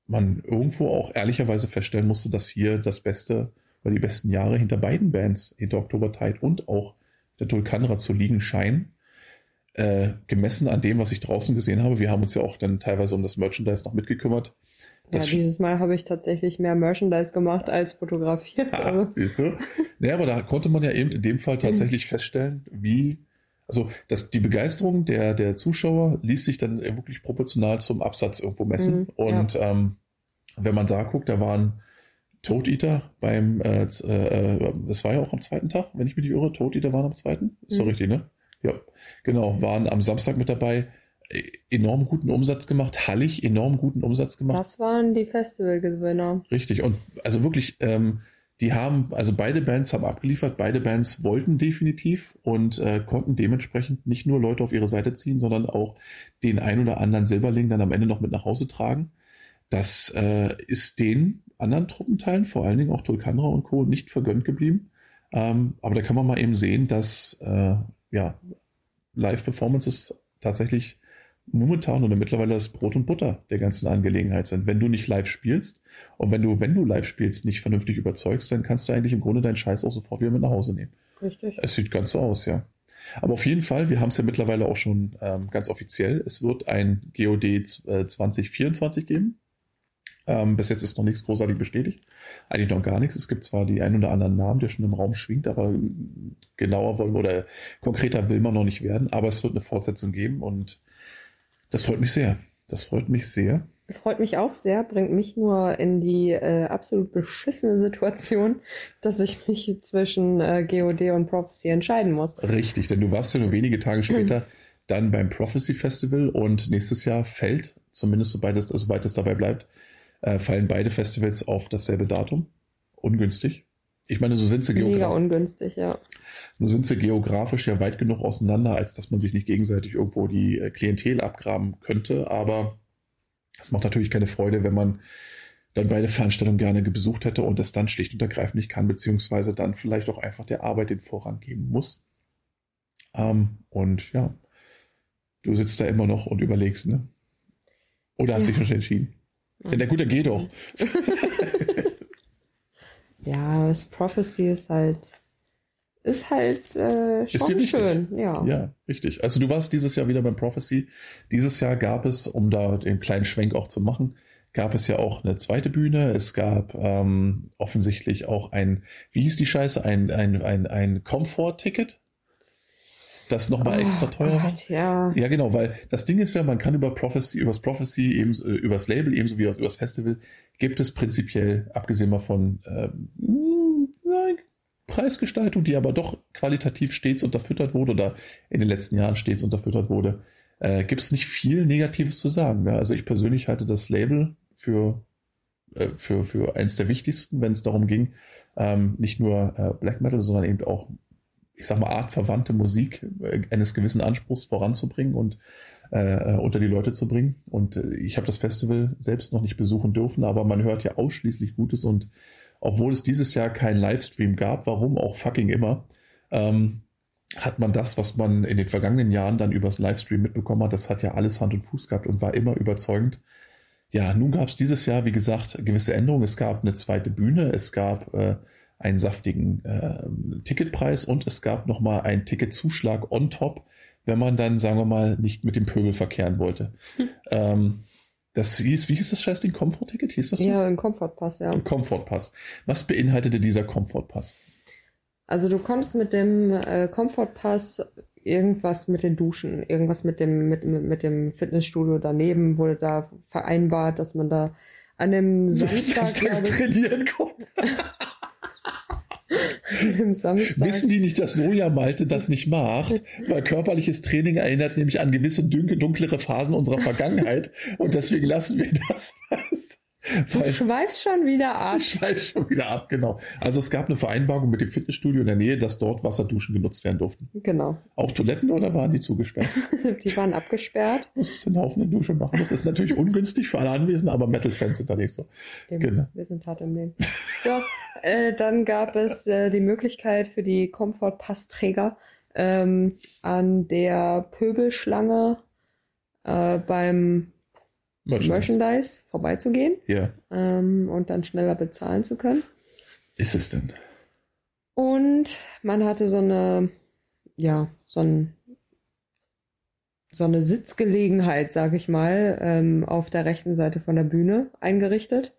man irgendwo auch ehrlicherweise feststellen musste, dass hier das Beste oder die besten Jahre hinter beiden Bands, hinter Oktober Tide und auch der Tulkanra zu liegen scheinen. Äh, gemessen an dem, was ich draußen gesehen habe. Wir haben uns ja auch dann teilweise um das Merchandise noch mitgekümmert. Ja, dieses Mal habe ich tatsächlich mehr Merchandise gemacht als fotografiert. Ah, siehst du? Naja, aber da konnte man ja eben in dem Fall tatsächlich feststellen, wie also das, die Begeisterung der, der Zuschauer ließ sich dann wirklich proportional zum Absatz irgendwo messen. Mhm, und ja. ähm, wenn man da guckt, da waren Toad Eater beim, äh, äh, das war ja auch am zweiten Tag, wenn ich mich nicht irre, Toad Eater waren am zweiten. Ist mhm. doch richtig, ne? Ja, genau, waren am Samstag mit dabei. Äh, enorm guten Umsatz gemacht, Hallig enorm guten Umsatz gemacht. Das waren die Festivalgewinner. Richtig, und also wirklich, ähm, die haben, also beide Bands haben abgeliefert, beide Bands wollten definitiv und äh, konnten dementsprechend nicht nur Leute auf ihre Seite ziehen, sondern auch den ein oder anderen Silberling dann am Ende noch mit nach Hause tragen. Das äh, ist den anderen Truppenteilen, vor allen Dingen auch Tulkanra und Co., nicht vergönnt geblieben. Ähm, aber da kann man mal eben sehen, dass äh, ja, Live-Performances tatsächlich momentan oder mittlerweile das Brot und Butter der ganzen Angelegenheit sind. Wenn du nicht live spielst und wenn du, wenn du live spielst, nicht vernünftig überzeugst, dann kannst du eigentlich im Grunde deinen Scheiß auch sofort wieder mit nach Hause nehmen. Richtig. Es sieht ganz so aus, ja. Aber auf jeden Fall, wir haben es ja mittlerweile auch schon ähm, ganz offiziell. Es wird ein GOD äh, 2024 geben. Ähm, bis jetzt ist noch nichts großartig bestätigt. Eigentlich noch gar nichts. Es gibt zwar die ein oder anderen Namen, der schon im Raum schwingt, aber genauer wollen wir oder konkreter will man noch nicht werden. Aber es wird eine Fortsetzung geben und das freut mich sehr. Das freut mich sehr. Freut mich auch sehr, bringt mich nur in die äh, absolut beschissene Situation, dass ich mich zwischen äh, GOD und Prophecy entscheiden muss. Richtig, denn du warst ja nur wenige Tage später dann beim Prophecy Festival und nächstes Jahr fällt, zumindest sobald es, soweit es dabei bleibt, äh, fallen beide Festivals auf dasselbe Datum. Ungünstig. Ich meine, so sind sie geografisch. Mega ungünstig, ja. Nur sind sie geografisch ja weit genug auseinander, als dass man sich nicht gegenseitig irgendwo die äh, Klientel abgraben könnte. Aber es macht natürlich keine Freude, wenn man dann beide Veranstaltungen gerne besucht hätte und es dann schlicht und ergreifend nicht kann, beziehungsweise dann vielleicht auch einfach der Arbeit den Vorrang geben muss. Ähm, und ja, du sitzt da immer noch und überlegst, ne? Oder hast ja. dich schon entschieden? Ja. Der Gute geht doch. ja, das Prophecy ist halt ist halt äh, schon ist schön. Ja. ja, richtig. Also du warst dieses Jahr wieder beim Prophecy. Dieses Jahr gab es, um da den kleinen Schwenk auch zu machen, gab es ja auch eine zweite Bühne. Es gab ähm, offensichtlich auch ein, wie hieß die Scheiße, ein, ein, ein, ein Comfort-Ticket das nochmal oh, extra teuer Gott, ja. ja, genau, weil das Ding ist ja, man kann über Prophecy, übers Prophecy, ebenso, äh, übers Label, ebenso wie auch übers Festival, gibt es prinzipiell, abgesehen mal von ähm, nein, Preisgestaltung, die aber doch qualitativ stets unterfüttert wurde oder in den letzten Jahren stets unterfüttert wurde, äh, gibt es nicht viel Negatives zu sagen. Ja? Also ich persönlich halte das Label für, äh, für, für eins der wichtigsten, wenn es darum ging, ähm, nicht nur äh, Black Metal, sondern eben auch, ich sag mal, artverwandte Musik äh, eines gewissen Anspruchs voranzubringen und äh, äh, unter die Leute zu bringen. Und ich habe das Festival selbst noch nicht besuchen dürfen, aber man hört ja ausschließlich Gutes und obwohl es dieses Jahr keinen Livestream gab, warum auch fucking immer, ähm, hat man das, was man in den vergangenen Jahren dann übers Livestream mitbekommen hat, das hat ja alles Hand und Fuß gehabt und war immer überzeugend. Ja, nun gab es dieses Jahr, wie gesagt, gewisse Änderungen. Es gab eine zweite Bühne, es gab äh, einen saftigen äh, Ticketpreis und es gab nochmal einen Ticketzuschlag on top, wenn man dann, sagen wir mal, nicht mit dem Pöbel verkehren wollte. Hm. Ähm, das hieß, wie hieß das Scheiß, den Comfort-Ticket? Hieß das so? Ja, ein Comfort-Pass, ja. Ein Comfort-Pass. Was beinhaltete dieser Comfort-Pass? Also du konntest mit dem äh, Comfort-Pass irgendwas mit den Duschen, irgendwas mit dem, mit, mit dem Fitnessstudio daneben wurde da vereinbart, dass man da an dem Samstag, Samstag trainieren konnte. Wissen die nicht, dass Sojamalte das nicht macht? Weil körperliches Training erinnert nämlich an gewisse dunklere Phasen unserer Vergangenheit und deswegen lassen wir das. Du schweifst schon wieder ab. Ich schweife schon wieder ab, genau. Also es gab eine Vereinbarung mit dem Fitnessstudio in der Nähe, dass dort Wasserduschen genutzt werden durften. Genau. Auch Toiletten oder waren die zugesperrt? die waren abgesperrt. Musstest du einen Haufen eine Dusche machen. Das ist natürlich ungünstig für alle Anwesenden, aber Metal-Fans sind da nicht so. Eben. Genau. Wir sind hart im Leben. So, äh, dann gab es äh, die Möglichkeit für die Comfort-Passträger ähm, an der Pöbelschlange äh, beim Merchandise, Merchandise vorbeizugehen ja. ähm, und dann schneller bezahlen zu können. Ist es denn? Und man hatte so eine, ja, so, ein, so eine Sitzgelegenheit, sag ich mal, ähm, auf der rechten Seite von der Bühne eingerichtet.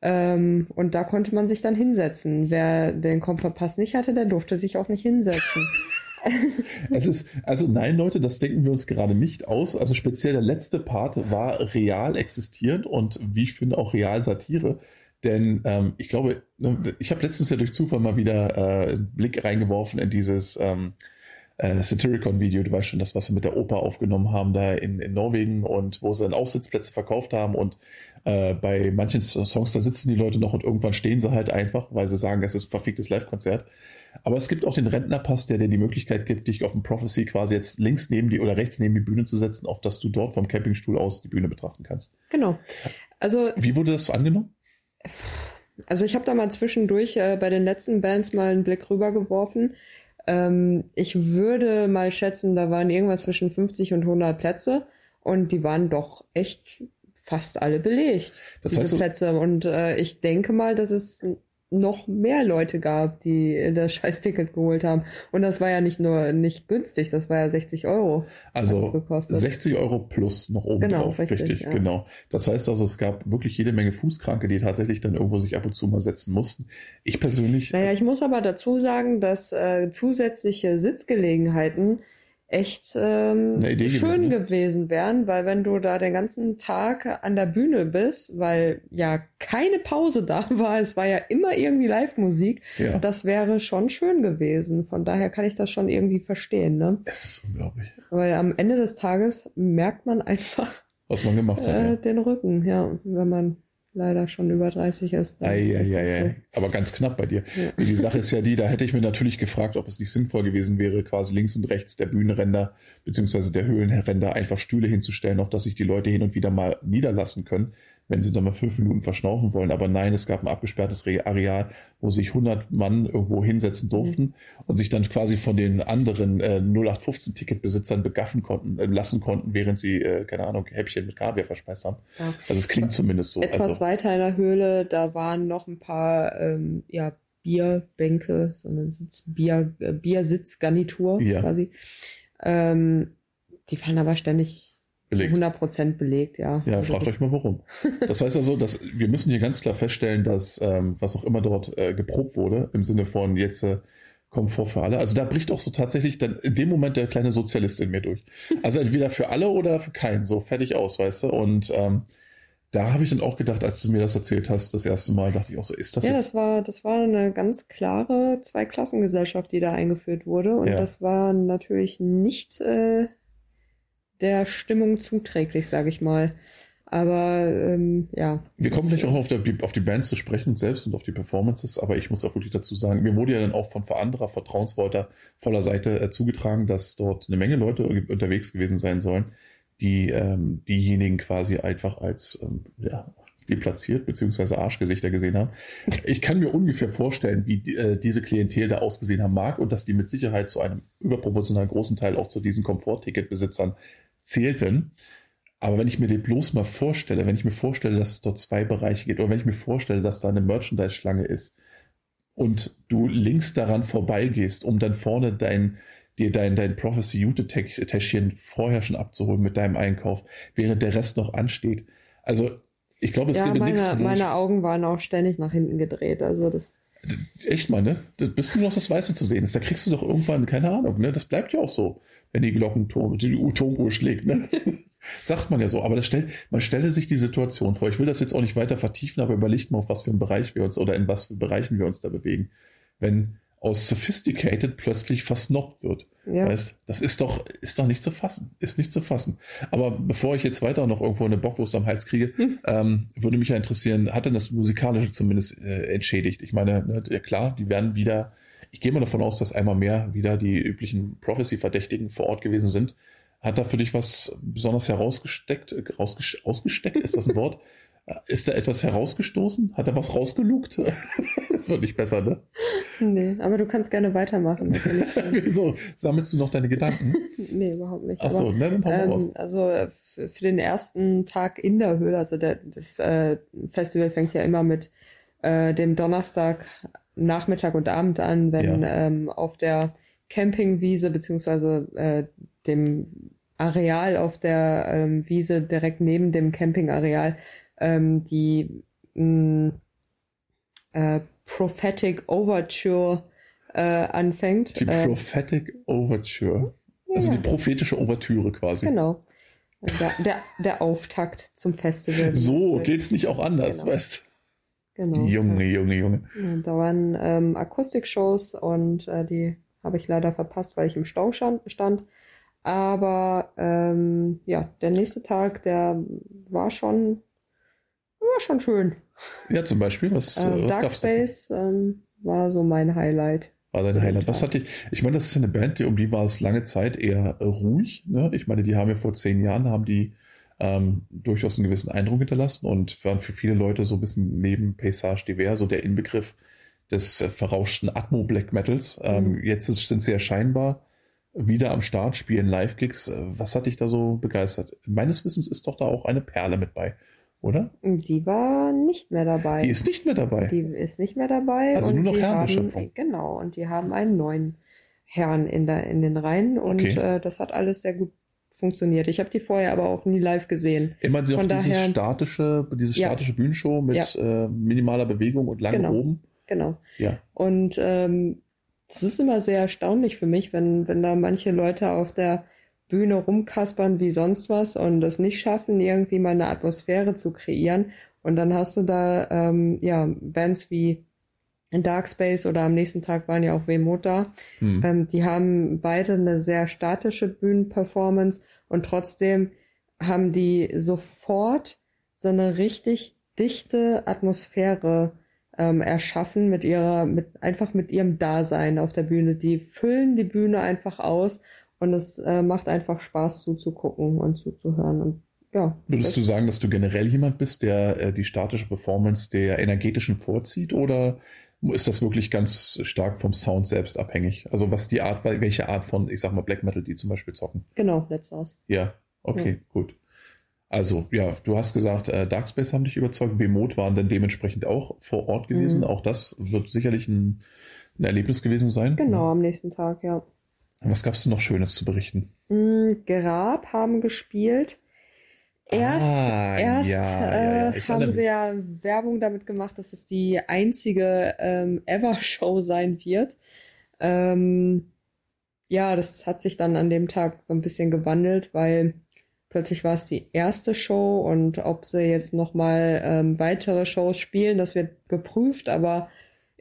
Ähm, und da konnte man sich dann hinsetzen. Wer den Komfortpass nicht hatte, der durfte sich auch nicht hinsetzen. es ist, also nein, Leute, das denken wir uns gerade nicht aus. Also speziell der letzte Part war real existierend und wie ich finde auch real Satire. Denn ähm, ich glaube, ne, ich habe letztens ja durch Zufall mal wieder äh, einen Blick reingeworfen in dieses ähm, äh, Satyricon-Video. Du weißt schon, das, was sie mit der Oper aufgenommen haben da in, in Norwegen und wo sie dann Aussitzplätze verkauft haben. Und äh, bei manchen Songs, da sitzen die Leute noch und irgendwann stehen sie halt einfach, weil sie sagen, das ist ein verficktes Live-Konzert. Aber es gibt auch den Rentnerpass, der dir die Möglichkeit gibt, dich auf dem Prophecy quasi jetzt links neben die oder rechts neben die Bühne zu setzen, auf dass du dort vom Campingstuhl aus die Bühne betrachten kannst. Genau. Also wie wurde das angenommen? Also ich habe da mal zwischendurch äh, bei den letzten Bands mal einen Blick rübergeworfen. Ähm, ich würde mal schätzen, da waren irgendwas zwischen 50 und 100 Plätze und die waren doch echt fast alle belegt, das heißt, diese Plätze. Und äh, ich denke mal, dass es noch mehr Leute gab, die das Scheißticket geholt haben. Und das war ja nicht nur nicht günstig, das war ja 60 Euro. Also 60 Euro plus noch oben genau, drauf. Richtig, richtig ja. genau. Das heißt also, es gab wirklich jede Menge Fußkranke, die tatsächlich dann irgendwo sich ab und zu mal setzen mussten. Ich persönlich. Naja, ich muss aber dazu sagen, dass äh, zusätzliche Sitzgelegenheiten echt ähm, schön gewesen, ne? gewesen wären, weil wenn du da den ganzen Tag an der Bühne bist, weil ja keine Pause da war, es war ja immer irgendwie Live-Musik, ja. das wäre schon schön gewesen. Von daher kann ich das schon irgendwie verstehen. Ne? Es ist unglaublich. Weil am Ende des Tages merkt man einfach was man gemacht hat, äh, ja. den Rücken, ja, wenn man leider schon über 30 ist. Ei, ist ei, ei, so. Aber ganz knapp bei dir. Ja. Die Sache ist ja die, da hätte ich mir natürlich gefragt, ob es nicht sinnvoll gewesen wäre, quasi links und rechts der Bühnenränder beziehungsweise der Höhlenränder einfach Stühle hinzustellen, auf dass sich die Leute hin und wieder mal niederlassen können, wenn sie dann mal fünf Minuten verschnaufen wollen. Aber nein, es gab ein abgesperrtes Areal, wo sich 100 Mann irgendwo hinsetzen durften mhm. und sich dann quasi von den anderen äh, 0815-Ticketbesitzern begaffen konnten, äh, lassen konnten, während sie, äh, keine Ahnung, Häppchen mit Kaviar verspeist haben. Ja. Also es klingt zumindest so. Etwas also, weiter in der Höhle, da waren noch ein paar ähm, ja, Bierbänke, so eine Sitz Bier, äh, Biersitzgarnitur ja. quasi. Ähm, die waren aber ständig belegt. Zu 100 Prozent belegt, ja. Ja, also fragt euch mal warum. Das heißt also, dass wir müssen hier ganz klar feststellen, dass ähm, was auch immer dort äh, geprobt wurde, im Sinne von jetzt äh, Komfort für alle. Also da bricht auch so tatsächlich dann in dem Moment der kleine Sozialist in mir durch. Also entweder für alle oder für keinen, so fertig aus, weißt du. Und ähm, da habe ich dann auch gedacht, als du mir das erzählt hast, das erste Mal, dachte ich auch so, ist das ja, jetzt? Ja, das war, das war eine ganz klare Zweiklassengesellschaft, die da eingeführt wurde. Und ja. das war natürlich nicht äh, der Stimmung zuträglich, sage ich mal. Aber ähm, ja. Wir kommen gleich auch auf, der, auf die Bands zu sprechen selbst und auf die Performances, aber ich muss auch wirklich dazu sagen, mir wurde ja dann auch von anderer Vertrauenswörter voller Seite äh, zugetragen, dass dort eine Menge Leute unterwegs gewesen sein sollen, die ähm, diejenigen quasi einfach als ähm, ja, deplatziert bzw. Arschgesichter gesehen haben. Ich kann mir ungefähr vorstellen, wie die, äh, diese Klientel da ausgesehen haben mag und dass die mit Sicherheit zu einem überproportional großen Teil auch zu diesen Komfort-Ticket-Besitzern zählten. Aber wenn ich mir den bloß mal vorstelle, wenn ich mir vorstelle, dass es dort zwei Bereiche gibt, oder wenn ich mir vorstelle, dass da eine Merchandise-Schlange ist und du links daran vorbeigehst, um dann vorne dein, dir dein, dein Prophecy Jute-Täschchen vorher schon abzuholen mit deinem Einkauf, während der Rest noch ansteht. Also, ich glaube, es ja, gibt nichts. Meine Augen waren auch ständig nach hinten gedreht. Also, das. Echt mal, ne? Bis nur noch das Weiße zu sehen ist. Da kriegst du doch irgendwann, keine Ahnung, ne? Das bleibt ja auch so wenn die Glockenturm, die Turmuhr schlägt. Ne? Sagt man ja so, aber das stellt, man stelle sich die Situation vor. Ich will das jetzt auch nicht weiter vertiefen, aber überlegt mal, auf was für einen Bereich wir uns oder in was für Bereichen wir uns da bewegen. Wenn aus sophisticated plötzlich versnobbt wird. Ja. Weißt, das ist doch, ist doch nicht zu fassen. Ist nicht zu fassen. Aber bevor ich jetzt weiter noch irgendwo eine Bockwurst am Hals kriege, hm. ähm, würde mich ja interessieren, hat denn das Musikalische zumindest äh, entschädigt? Ich meine, ne, klar, die werden wieder ich gehe mal davon aus, dass einmal mehr wieder die üblichen Prophecy-Verdächtigen vor Ort gewesen sind. Hat da für dich was besonders herausgesteckt, äh, rausgesteckt, ausgesteckt, ist das ein Wort? Äh, ist da etwas herausgestoßen? Hat er was rausgelugt? das wird nicht besser, ne? Nee, aber du kannst gerne weitermachen. Wieso? Sammelst du noch deine Gedanken? nee, überhaupt nicht. Achso, ne, dann hau ähm, raus. Also äh, für, für, den ersten Tag in der Höhle, also der, das äh, Festival fängt ja immer mit äh, dem Donnerstag Nachmittag und Abend an, wenn ja. ähm, auf der Campingwiese beziehungsweise äh, dem Areal auf der ähm, Wiese direkt neben dem Campingareal ähm, die mh, äh, Prophetic Overture äh, anfängt. Die äh, Prophetic Overture. Also ja. die prophetische Ouvertüre quasi. Genau. Der, der, der Auftakt zum Festival. So geht's nicht auch anders, genau. weißt du. Genau. Junge, Junge, Junge. Ja, da waren ähm, Akustikshows und äh, die habe ich leider verpasst, weil ich im Stau stand. Aber ähm, ja, der nächste Tag, der war schon, war schon schön. Ja, zum Beispiel, was, ähm, was Dark Space ähm, war so mein Highlight. War dein Highlight. Was hat die, ich meine, das ist eine Band, die, um die war es lange Zeit eher ruhig. Ne? Ich meine, die haben ja vor zehn Jahren, haben die ähm, durchaus einen gewissen Eindruck hinterlassen und waren für viele Leute so ein bisschen neben Paysage Divers so der Inbegriff des äh, verrauschten Atmo-Black Metals. Ähm, mhm. Jetzt sind sie ja scheinbar wieder am Start, spielen Live-Gigs. Äh, was hat dich da so begeistert? Meines Wissens ist doch da auch eine Perle mit bei, oder? Die war nicht mehr dabei. Die ist nicht mehr dabei. Die ist nicht mehr dabei. Also nur noch Herrenbeschöpfung. Genau, und die haben einen neuen Herrn in, der, in den Reihen und okay. äh, das hat alles sehr gut funktioniert. Ich habe die vorher aber auch nie live gesehen. Immer noch diese statische, diese statische ja. Bühnenshow mit ja. äh, minimaler Bewegung und lange genau. oben. Genau. Ja. Und ähm, das ist immer sehr erstaunlich für mich, wenn, wenn da manche Leute auf der Bühne rumkaspern wie sonst was und es nicht schaffen, irgendwie mal eine Atmosphäre zu kreieren. Und dann hast du da ähm, ja Bands wie in Dark Space oder am nächsten Tag waren ja auch Wehmut da. Hm. Ähm, die haben beide eine sehr statische Bühnenperformance und trotzdem haben die sofort so eine richtig dichte Atmosphäre ähm, erschaffen mit ihrer, mit einfach mit ihrem Dasein auf der Bühne. Die füllen die Bühne einfach aus und es äh, macht einfach Spaß zuzugucken und zuzuhören. Und ja. Würdest du sagen, dass du generell jemand bist, der äh, die statische Performance der energetischen vorzieht oder ist das wirklich ganz stark vom Sound selbst abhängig? Also was die Art, welche Art von, ich sag mal, Black Metal die zum Beispiel zocken? Genau, letzteres. Ja, okay, ja. gut. Also, ja, du hast gesagt, äh, Darkspace haben dich überzeugt, Bemot waren dann dementsprechend auch vor Ort gewesen. Mhm. Auch das wird sicherlich ein, ein, Erlebnis gewesen sein. Genau, am nächsten Tag, ja. Was gab es noch Schönes zu berichten? Mhm, Grab haben gespielt. Erst, ah, erst ja, äh, ja, haben sie ja Werbung damit gemacht, dass es die einzige ähm, Ever-Show sein wird. Ähm, ja, das hat sich dann an dem Tag so ein bisschen gewandelt, weil Plötzlich war es die erste Show und ob sie jetzt nochmal ähm, weitere Shows spielen, das wird geprüft, aber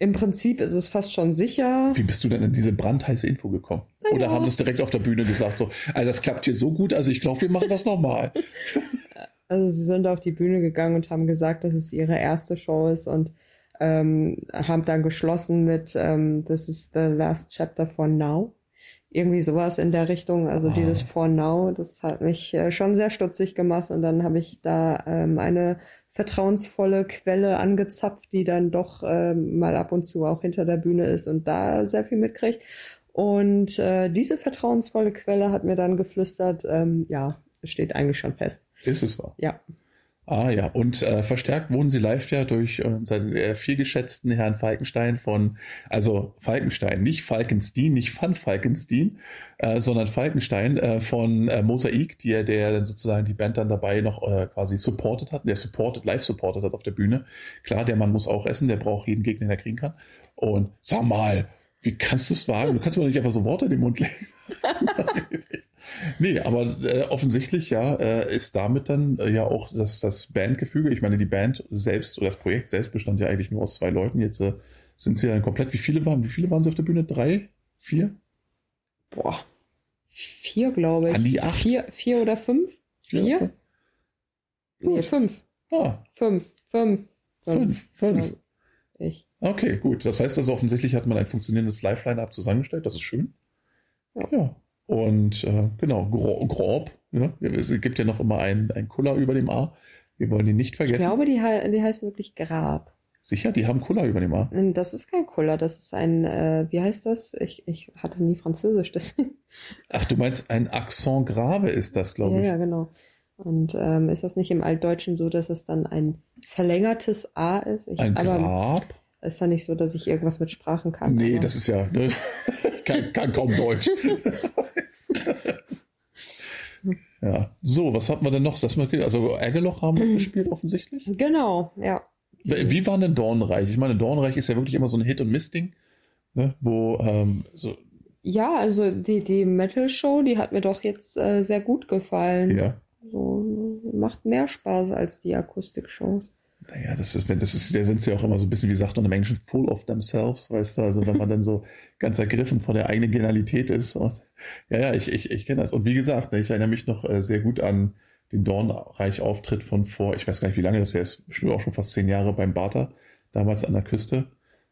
im Prinzip ist es fast schon sicher. Wie bist du denn in diese brandheiße Info gekommen? Ja. Oder haben sie es direkt auf der Bühne gesagt, so, also das klappt hier so gut, also ich glaube, wir machen das nochmal. Also sie sind auf die Bühne gegangen und haben gesagt, dass es ihre erste Show ist und ähm, haben dann geschlossen mit ähm, This is the last chapter for now irgendwie sowas in der Richtung. Also oh. dieses For Now, das hat mich äh, schon sehr stutzig gemacht und dann habe ich da ähm, eine vertrauensvolle Quelle angezapft, die dann doch ähm, mal ab und zu auch hinter der Bühne ist und da sehr viel mitkriegt. Und äh, diese vertrauensvolle Quelle hat mir dann geflüstert, ähm, ja, steht eigentlich schon fest. Ist es wahr? Ja. Ah ja, und äh, verstärkt wurden sie live ja durch äh, seinen äh, vielgeschätzten Herrn Falkenstein von, also Falkenstein, nicht Falkenstein, nicht Van Falkenstein, äh, sondern Falkenstein äh, von äh, Mosaik, die, der dann sozusagen die Band dann dabei noch äh, quasi supportet hat, der supportet, live supportet hat auf der Bühne. Klar, der Mann muss auch essen, der braucht jeden Gegner, den er kriegen kann. Und sag mal, wie kannst du es wagen? Du kannst mir doch nicht einfach so Worte in den Mund legen. Nee, aber äh, offensichtlich ja äh, ist damit dann äh, ja auch das, das Bandgefüge. Ich meine, die Band selbst oder das Projekt selbst bestand ja eigentlich nur aus zwei Leuten. Jetzt äh, sind sie dann komplett. Wie viele waren? Wie viele waren sie auf der Bühne? Drei? Vier? Boah, vier glaube ich. An die acht? Vier, vier oder fünf? Vier? Ja, nee, fünf. Ah. Fünf. Fünf. Fünf. Fünf. fünf. Ich. Okay, gut. Das heißt also offensichtlich hat man ein funktionierendes Live-Line-Up zusammengestellt. Das ist schön. Ja. ja. Und äh, genau, grob. Ne? Es gibt ja noch immer einen, einen Kuller über dem A. Wir wollen ihn nicht vergessen. Ich glaube, die, die heißt wirklich Grab. Sicher, die haben Kuller über dem A. Das ist kein Kuller, das ist ein, äh, wie heißt das? Ich, ich hatte nie Französisch, deswegen. Ach, du meinst ein Accent grave ist das, glaube ja, ich. Ja, genau. Und ähm, ist das nicht im Altdeutschen so, dass es dann ein verlängertes A ist? Ich, ein Grab? Ist ja nicht so, dass ich irgendwas mit Sprachen kann. Nee, aber... das ist ja, ne? kann, kann kaum Deutsch. ja. So, was hatten wir denn noch? Das also Ärgerloch haben wir gespielt offensichtlich. Genau, ja. Wie war denn Dornreich? Ich meine, Dornreich ist ja wirklich immer so ein Hit- und Miss-Ding, ne? wo ähm, so. Ja, also die, die Metal-Show, die hat mir doch jetzt äh, sehr gut gefallen. Ja. So, macht mehr Spaß als die Akustik-Shows. Naja, das ist, das ist, da sind sie auch immer so ein bisschen, wie sagt man im Englischen, full of themselves, weißt du, also wenn man dann so ganz ergriffen von der eigenen Genialität ist. Und, ja, ja, ich, ich, ich kenne das. Und wie gesagt, ne, ich erinnere mich noch äh, sehr gut an den Dornreich-Auftritt von vor, ich weiß gar nicht, wie lange das her ist, bestimmt auch schon fast zehn Jahre beim Barter, damals an der Küste,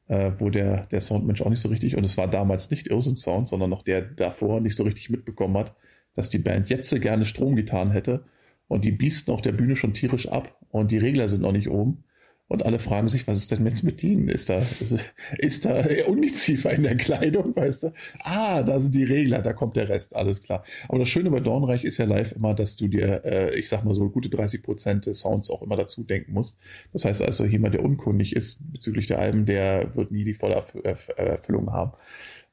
äh, wo der, der Soundmensch auch nicht so richtig, und es war damals nicht Irrsinn Sound, sondern noch der davor nicht so richtig mitbekommen hat, dass die Band jetzt gerne Strom getan hätte und die biesten auf der Bühne schon tierisch ab und die Regler sind noch nicht oben. Und alle fragen sich, was ist denn jetzt mit ihnen? Ist da, ist da Ungeziefer in der Kleidung, weißt du? Ah, da sind die Regler, da kommt der Rest, alles klar. Aber das Schöne bei Dornreich ist ja live immer, dass du dir, äh, ich sag mal so, gute 30 Prozent des Sounds auch immer dazu denken musst. Das heißt also, jemand, der unkundig ist bezüglich der Alben, der wird nie die volle Erfüllung haben.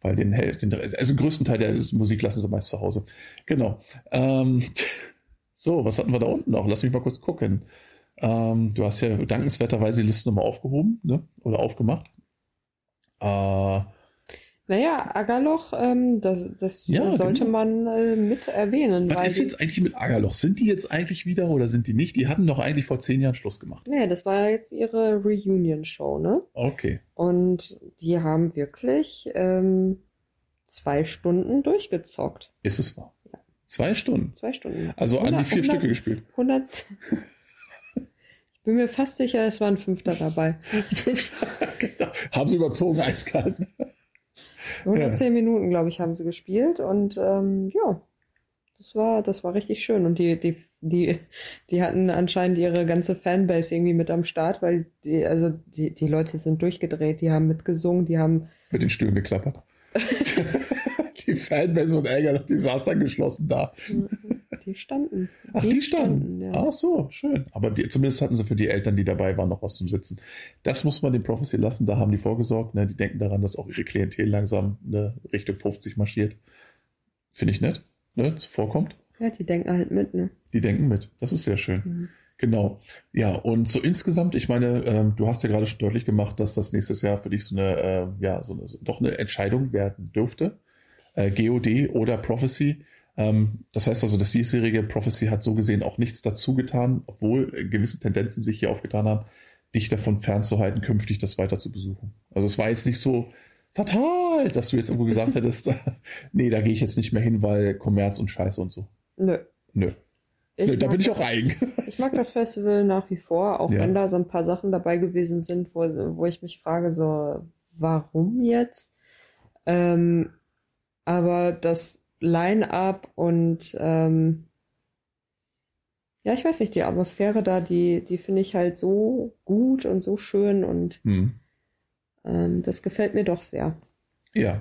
Weil den, den also den größten Teil der Musik lassen sie meist zu Hause. Genau. Ähm, so, was hatten wir da unten noch? Lass mich mal kurz gucken. Ähm, du hast ja dankenswerterweise die Liste nochmal aufgehoben ne? oder aufgemacht. Äh, naja, Agerloch, ähm, das, das ja, sollte genau. man äh, mit erwähnen. Was ist jetzt eigentlich mit Agerloch? Sind die jetzt eigentlich wieder oder sind die nicht? Die hatten doch eigentlich vor zehn Jahren Schluss gemacht. Nee, das war jetzt ihre Reunion-Show, ne? Okay. Und die haben wirklich ähm, zwei Stunden durchgezockt. Ist es wahr? Zwei Stunden? Zwei Stunden. Also 100, an die vier 100, Stücke gespielt. 100. ich bin mir fast sicher, es war ein Fünfter dabei. Fünfter, genau. Haben sie überzogen, eiskalt. 110 ja. Minuten, glaube ich, haben sie gespielt und ähm, ja, das war, das war richtig schön. Und die, die, die, die hatten anscheinend ihre ganze Fanbase irgendwie mit am Start, weil die, also die, die Leute sind durchgedreht, die haben mitgesungen, die haben. Mit den Stühlen geklappert. die Fanbase und Ärger, die saß dann geschlossen da. Die standen. Ach, die, die standen. standen ja. Ach so, schön. Aber die, zumindest hatten sie für die Eltern, die dabei waren, noch was zum Sitzen. Das muss man den Prophecy lassen, da haben die vorgesorgt. Ne? Die denken daran, dass auch ihre Klientel langsam ne, Richtung 50 marschiert. Finde ich nett, ne? Vorkommt. Ja, die denken halt mit, ne? Die denken mit. Das ist sehr schön. Mhm. Genau. Ja, und so insgesamt, ich meine, ähm, du hast ja gerade schon deutlich gemacht, dass das nächstes Jahr für dich so eine, äh, ja, so eine, so, doch eine Entscheidung werden dürfte. Äh, GOD oder Prophecy. Ähm, das heißt also, das diesjährige Prophecy hat so gesehen auch nichts dazu getan, obwohl gewisse Tendenzen sich hier aufgetan haben, dich davon fernzuhalten, künftig das weiter zu besuchen. Also es war jetzt nicht so fatal, dass du jetzt irgendwo gesagt hättest, nee, da gehe ich jetzt nicht mehr hin, weil Kommerz und Scheiße und so. Nö. Nö. Nö da bin ich auch eigen. Ich mag das Festival nach wie vor, auch ja. wenn da so ein paar Sachen dabei gewesen sind, wo, wo ich mich frage, so, warum jetzt? Ähm, aber das Line-up und ähm, ja, ich weiß nicht, die Atmosphäre da, die, die finde ich halt so gut und so schön und hm. ähm, das gefällt mir doch sehr. Ja,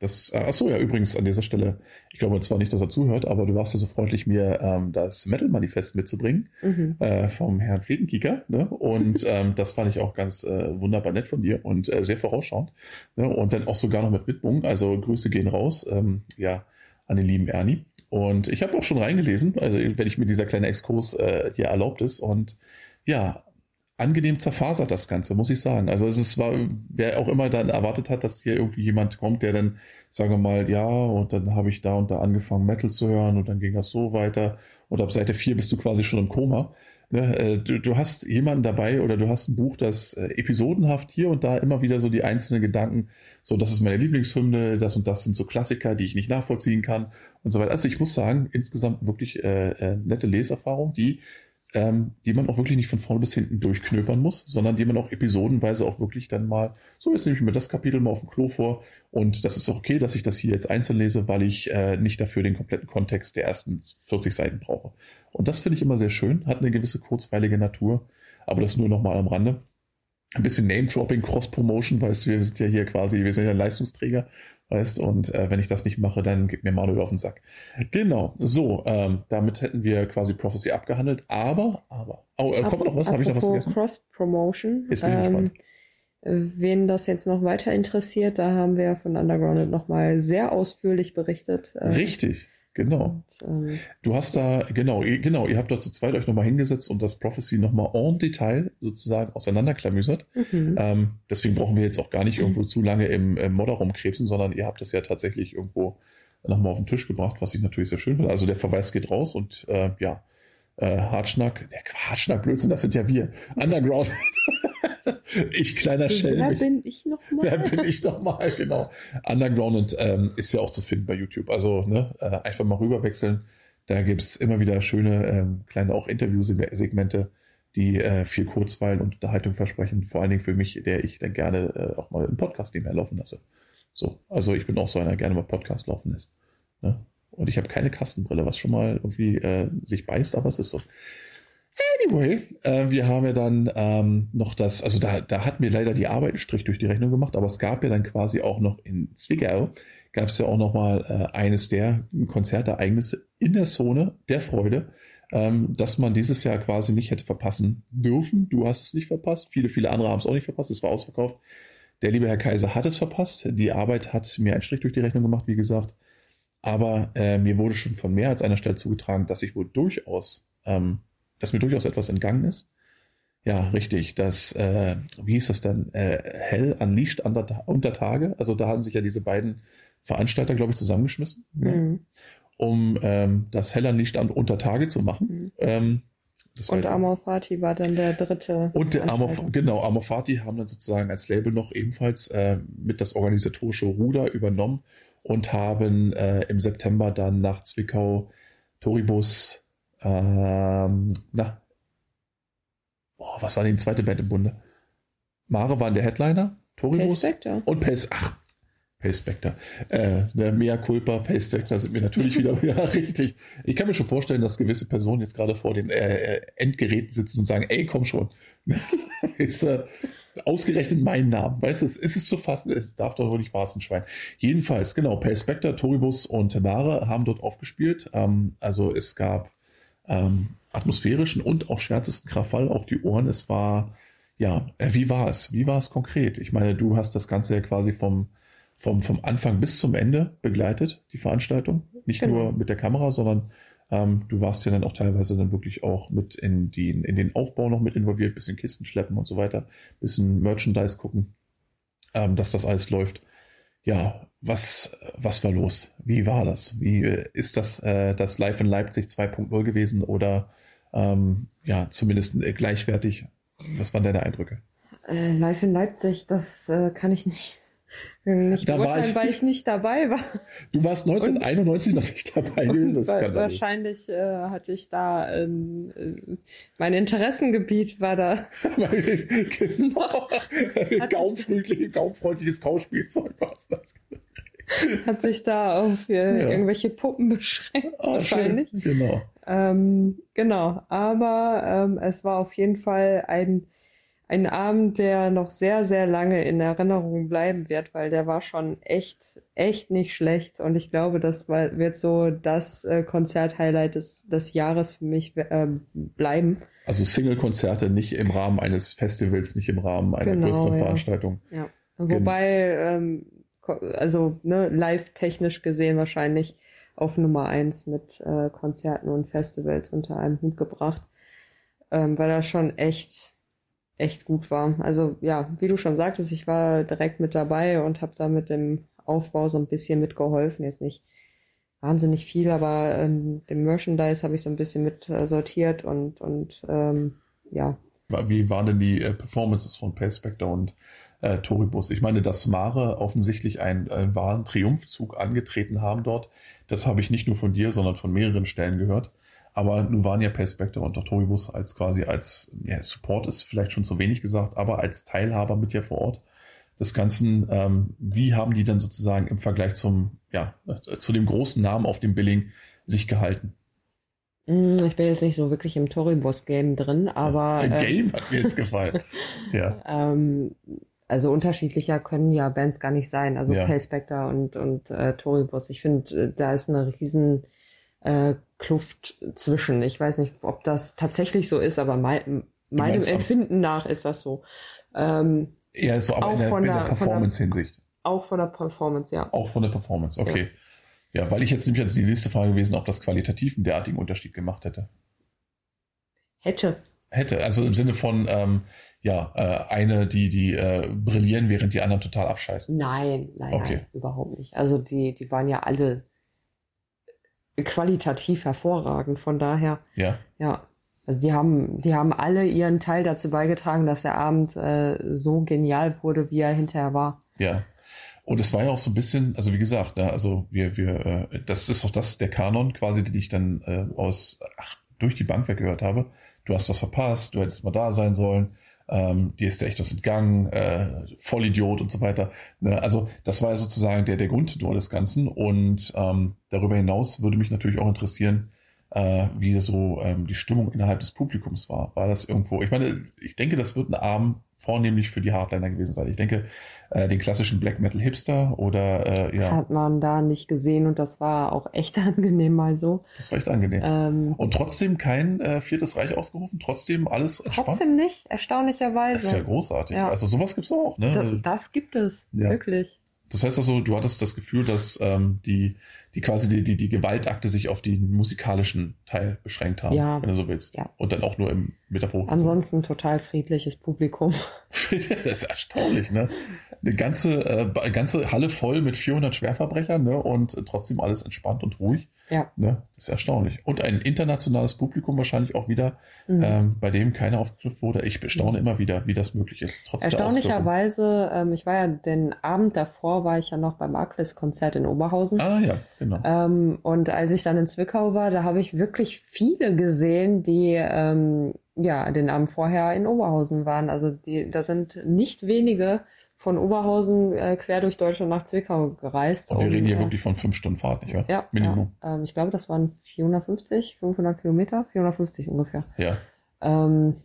das, äh, achso, ja, übrigens an dieser Stelle, ich glaube zwar nicht, dass er zuhört, aber du warst ja so freundlich, mir ähm, das Metal-Manifest mitzubringen mhm. äh, vom Herrn Fliegenkieker. Ne? Und ähm, das fand ich auch ganz äh, wunderbar nett von dir und äh, sehr vorausschauend. Ne? Und dann auch sogar noch mit Widmung. Also Grüße gehen raus. Ähm, ja, an den lieben Ernie. Und ich habe auch schon reingelesen, also wenn ich mir dieser kleine Exkurs äh, hier erlaubt ist. Und ja, angenehm zerfasert das Ganze, muss ich sagen. Also es ist, war, wer auch immer dann erwartet hat, dass hier irgendwie jemand kommt, der dann, sagen wir mal, ja, und dann habe ich da und da angefangen, Metal zu hören und dann ging das so weiter. Und ab Seite 4 bist du quasi schon im Koma. Ne, äh, du, du, hast jemanden dabei oder du hast ein Buch, das äh, episodenhaft hier und da immer wieder so die einzelnen Gedanken, so das ist meine Lieblingshymne, das und das sind so Klassiker, die ich nicht nachvollziehen kann und so weiter. Also ich muss sagen, insgesamt wirklich äh, äh, nette Leserfahrung, die ähm, die man auch wirklich nicht von vorne bis hinten durchknöpern muss, sondern die man auch episodenweise auch wirklich dann mal, so jetzt nehme ich mir das Kapitel mal auf dem Klo vor und das ist auch okay, dass ich das hier jetzt einzeln lese, weil ich äh, nicht dafür den kompletten Kontext der ersten 40 Seiten brauche. Und das finde ich immer sehr schön, hat eine gewisse kurzweilige Natur, aber das nur nochmal am Rande. Ein bisschen Name-Dropping, Cross-Promotion, weißt du, wir sind ja hier quasi, wir sind ja Leistungsträger Weißt, und äh, wenn ich das nicht mache, dann gibt mir Manuel auf den Sack. Genau, so, ähm, damit hätten wir quasi Prophecy abgehandelt, aber, aber, oh, äh, kommt noch was? Habe ich noch was vergessen? Cross-Promotion. Jetzt bin ich ähm, gespannt. Wen das jetzt noch weiter interessiert, da haben wir von Underground nochmal sehr ausführlich berichtet. Äh, Richtig. Genau. Und, ähm, du hast da, genau, genau, ihr habt da zu zweit euch nochmal hingesetzt und das Prophecy nochmal en Detail sozusagen auseinanderklamüsert. Mhm. Ähm, deswegen brauchen wir jetzt auch gar nicht irgendwo zu lange im, im Modder rumkrebsen, sondern ihr habt das ja tatsächlich irgendwo nochmal auf den Tisch gebracht, was ich natürlich sehr schön finde. Also der Verweis geht raus und äh, ja, äh, Hartschnack, der Hartschnack, Blödsinn, das sind ja wir. Underground. Ich kleiner Schelm. Wer bin ich nochmal? Wer bin ich nochmal, genau. Underground ähm, ist ja auch zu finden bei YouTube. Also ne, äh, einfach mal rüberwechseln. Da gibt es immer wieder schöne ähm, kleine auch Interviewsegmente, die äh, viel Kurzweil und Unterhaltung versprechen. Vor allen Dingen für mich, der ich dann gerne äh, auch mal einen Podcast nebenher laufen lasse. So, also ich bin auch so einer, der gerne mal Podcast laufen lässt. Ne? Und ich habe keine Kastenbrille, was schon mal irgendwie äh, sich beißt, aber es ist so. Anyway, äh, wir haben ja dann ähm, noch das, also da, da hat mir leider die Arbeit einen Strich durch die Rechnung gemacht, aber es gab ja dann quasi auch noch in Zwickau, gab es ja auch noch mal äh, eines der Konzertereignisse in der Zone der Freude, ähm, dass man dieses Jahr quasi nicht hätte verpassen dürfen. Du hast es nicht verpasst, viele, viele andere haben es auch nicht verpasst, es war ausverkauft. Der liebe Herr Kaiser hat es verpasst. Die Arbeit hat mir einen Strich durch die Rechnung gemacht, wie gesagt. Aber äh, mir wurde schon von mehr als einer Stelle zugetragen, dass ich wohl durchaus, ähm, dass mir durchaus etwas entgangen ist. Ja, richtig. Das, äh, wie hieß das denn? Äh, Hell Unleashed unter, unter Tage. Also da haben sich ja diese beiden Veranstalter, glaube ich, zusammengeschmissen, ne? mhm. um ähm, das Hell Unleashed unter Tage zu machen. Mhm. Ähm, und Amor Fati war dann der dritte. Und der Amor, genau, Amor Fati haben dann sozusagen als Label noch ebenfalls äh, mit das organisatorische Ruder übernommen und haben äh, im September dann nach Zwickau Toribus, ähm, na, oh, was war die zweite Band im Bunde? Mare waren der Headliner, Toribus und Pace, ach, Spectre. Äh, der Mea Culpa, Pace Spectre sind mir natürlich wieder ja, richtig. Ich kann mir schon vorstellen, dass gewisse Personen jetzt gerade vor den äh, Endgeräten sitzen und sagen, ey, komm schon. ist äh, ausgerechnet mein Namen. Weißt du, ist es zu fassen, es darf doch wohl nicht wahr Schwein. Jedenfalls, genau, Pace Spectre, Toribus und Temare haben dort aufgespielt. Ähm, also es gab ähm, atmosphärischen und auch schwärzesten Krawall auf die Ohren. Es war, ja, äh, wie war es? Wie war es konkret? Ich meine, du hast das Ganze ja quasi vom, vom, vom Anfang bis zum Ende begleitet, die Veranstaltung. Nicht genau. nur mit der Kamera, sondern ähm, du warst ja dann auch teilweise dann wirklich auch mit in, die, in den Aufbau noch mit involviert, bisschen Kisten schleppen und so weiter, bisschen Merchandise gucken, ähm, dass das alles läuft. Ja, was, was war los? Wie war das? Wie ist das, äh, das Live in Leipzig 2.0 gewesen oder ähm, ja, zumindest äh, gleichwertig? Was waren deine Eindrücke? Äh, Live in Leipzig, das äh, kann ich nicht nicht da beurteilen, ich, weil ich nicht dabei war. Du warst 1991 und, noch nicht dabei. Das wa wahrscheinlich äh, hatte ich da ähm, äh, mein Interessengebiet war da. genau. Gaumfreundlich, gaumfreundliches Kauspielzeug war das. Hat sich da auf äh, ja. irgendwelche Puppen beschränkt, ah, wahrscheinlich. Schön. Genau. Ähm, genau, aber ähm, es war auf jeden Fall ein ein Abend, der noch sehr, sehr lange in Erinnerung bleiben wird, weil der war schon echt, echt nicht schlecht. Und ich glaube, das wird so das äh, Konzert-Highlight des, des Jahres für mich äh, bleiben. Also Single-Konzerte nicht im Rahmen eines Festivals, nicht im Rahmen einer genau, größeren ja. Veranstaltung. Ja. Wobei, ähm, also ne, live-technisch gesehen wahrscheinlich auf Nummer eins mit äh, Konzerten und Festivals unter einem Hut gebracht, ähm, weil er schon echt echt gut war. Also ja, wie du schon sagtest, ich war direkt mit dabei und habe da mit dem Aufbau so ein bisschen mitgeholfen. Jetzt nicht wahnsinnig viel, aber ähm, dem Merchandise habe ich so ein bisschen mit äh, sortiert und, und ähm, ja. Wie waren denn die äh, Performances von Payspector und äh, Toribus? Ich meine, dass Mare offensichtlich einen, einen wahren Triumphzug angetreten haben dort, das habe ich nicht nur von dir, sondern von mehreren Stellen gehört. Aber nun waren ja Perspective und auch Toribus als quasi als ja, Support ist vielleicht schon zu wenig gesagt, aber als Teilhaber mit ja vor Ort des Ganzen. Ähm, wie haben die denn sozusagen im Vergleich zum, ja, zu dem großen Namen auf dem Billing sich gehalten? Hm, ich bin jetzt nicht so wirklich im Toribus-Game drin, aber. Ein äh, Game hat mir jetzt gefallen. ja. Ähm, also unterschiedlicher können ja Bands gar nicht sein. Also ja. Pale und, und äh, Toribus. Ich finde, äh, da ist eine riesen äh, Kluft zwischen. Ich weiß nicht, ob das tatsächlich so ist, aber mein, meinem Empfinden nach ist das so. Ähm, ja, so aber auch in der, von der, der Performance-Hinsicht. Auch von der Performance, ja. Auch von der Performance, okay. Ja, ja weil ich jetzt nämlich als die nächste Frage gewesen, ob das qualitativ einen derartigen Unterschied gemacht hätte. Hätte. Hätte, also im Sinne von, ähm, ja, äh, eine, die, die äh, brillieren, während die anderen total abscheißen. Nein, nein, okay. nein, überhaupt nicht. Also die, die waren ja alle qualitativ hervorragend. Von daher, ja, ja. Also die haben, die haben alle ihren Teil dazu beigetragen, dass der Abend äh, so genial wurde, wie er hinterher war. Ja. Und es war ja auch so ein bisschen, also wie gesagt, ne, also wir, wir, äh, das ist auch das, der Kanon quasi, den ich dann äh, aus ach, durch die Bank weggehört habe. Du hast was verpasst, du hättest mal da sein sollen ähm, dir ist da echt was entgangen, äh, Vollidiot und so weiter. Ne? Also das war sozusagen der, der Grundtenor des Ganzen und ähm, darüber hinaus würde mich natürlich auch interessieren, äh, wie so ähm, die Stimmung innerhalb des Publikums war. War das irgendwo, ich meine, ich denke, das wird ein Abend vornehmlich für die Hardliner gewesen sein. Ich denke, äh, den klassischen Black Metal Hipster oder äh, ja. Hat man da nicht gesehen und das war auch echt angenehm mal so. Das war echt angenehm. Ähm, und trotzdem kein äh, viertes Reich ausgerufen, trotzdem alles Trotzdem spannend. nicht, erstaunlicherweise. Das ist ja großartig. Ja. Also sowas gibt es auch, ne? Das, das gibt es, ja. wirklich. Das heißt also, du hattest das Gefühl, dass ähm, die, die quasi die, die, die Gewaltakte sich auf den musikalischen Teil beschränkt haben, ja. wenn du so willst. Ja. Und dann auch nur im Metaphor. Ansonsten total friedliches Publikum. das ist erstaunlich, ne? Eine ganze, äh, ganze Halle voll mit 400 Schwerverbrechern, ne? Und trotzdem alles entspannt und ruhig. Ja. Ne? Das ist erstaunlich. Und ein internationales Publikum wahrscheinlich auch wieder, mhm. ähm, bei dem keiner aufgegriffen wurde. Ich bestaune mhm. immer wieder, wie das möglich ist. Trotz Erstaunlicherweise, ähm, ich war ja den Abend davor, war ich ja noch beim Arclis-Konzert in Oberhausen. Ah ja, genau. Ähm, und als ich dann in Zwickau war, da habe ich wirklich viele gesehen, die ähm, ja den Abend vorher in Oberhausen waren. Also die, da sind nicht wenige von Oberhausen äh, quer durch Deutschland nach Zwickau gereist. Und wir um, reden hier äh, wirklich von fünf Stunden Fahrt, nicht wahr? Ja, Minimum. ja ähm, ich glaube, das waren 450, 500 Kilometer, 450 ungefähr. Ja. Ähm,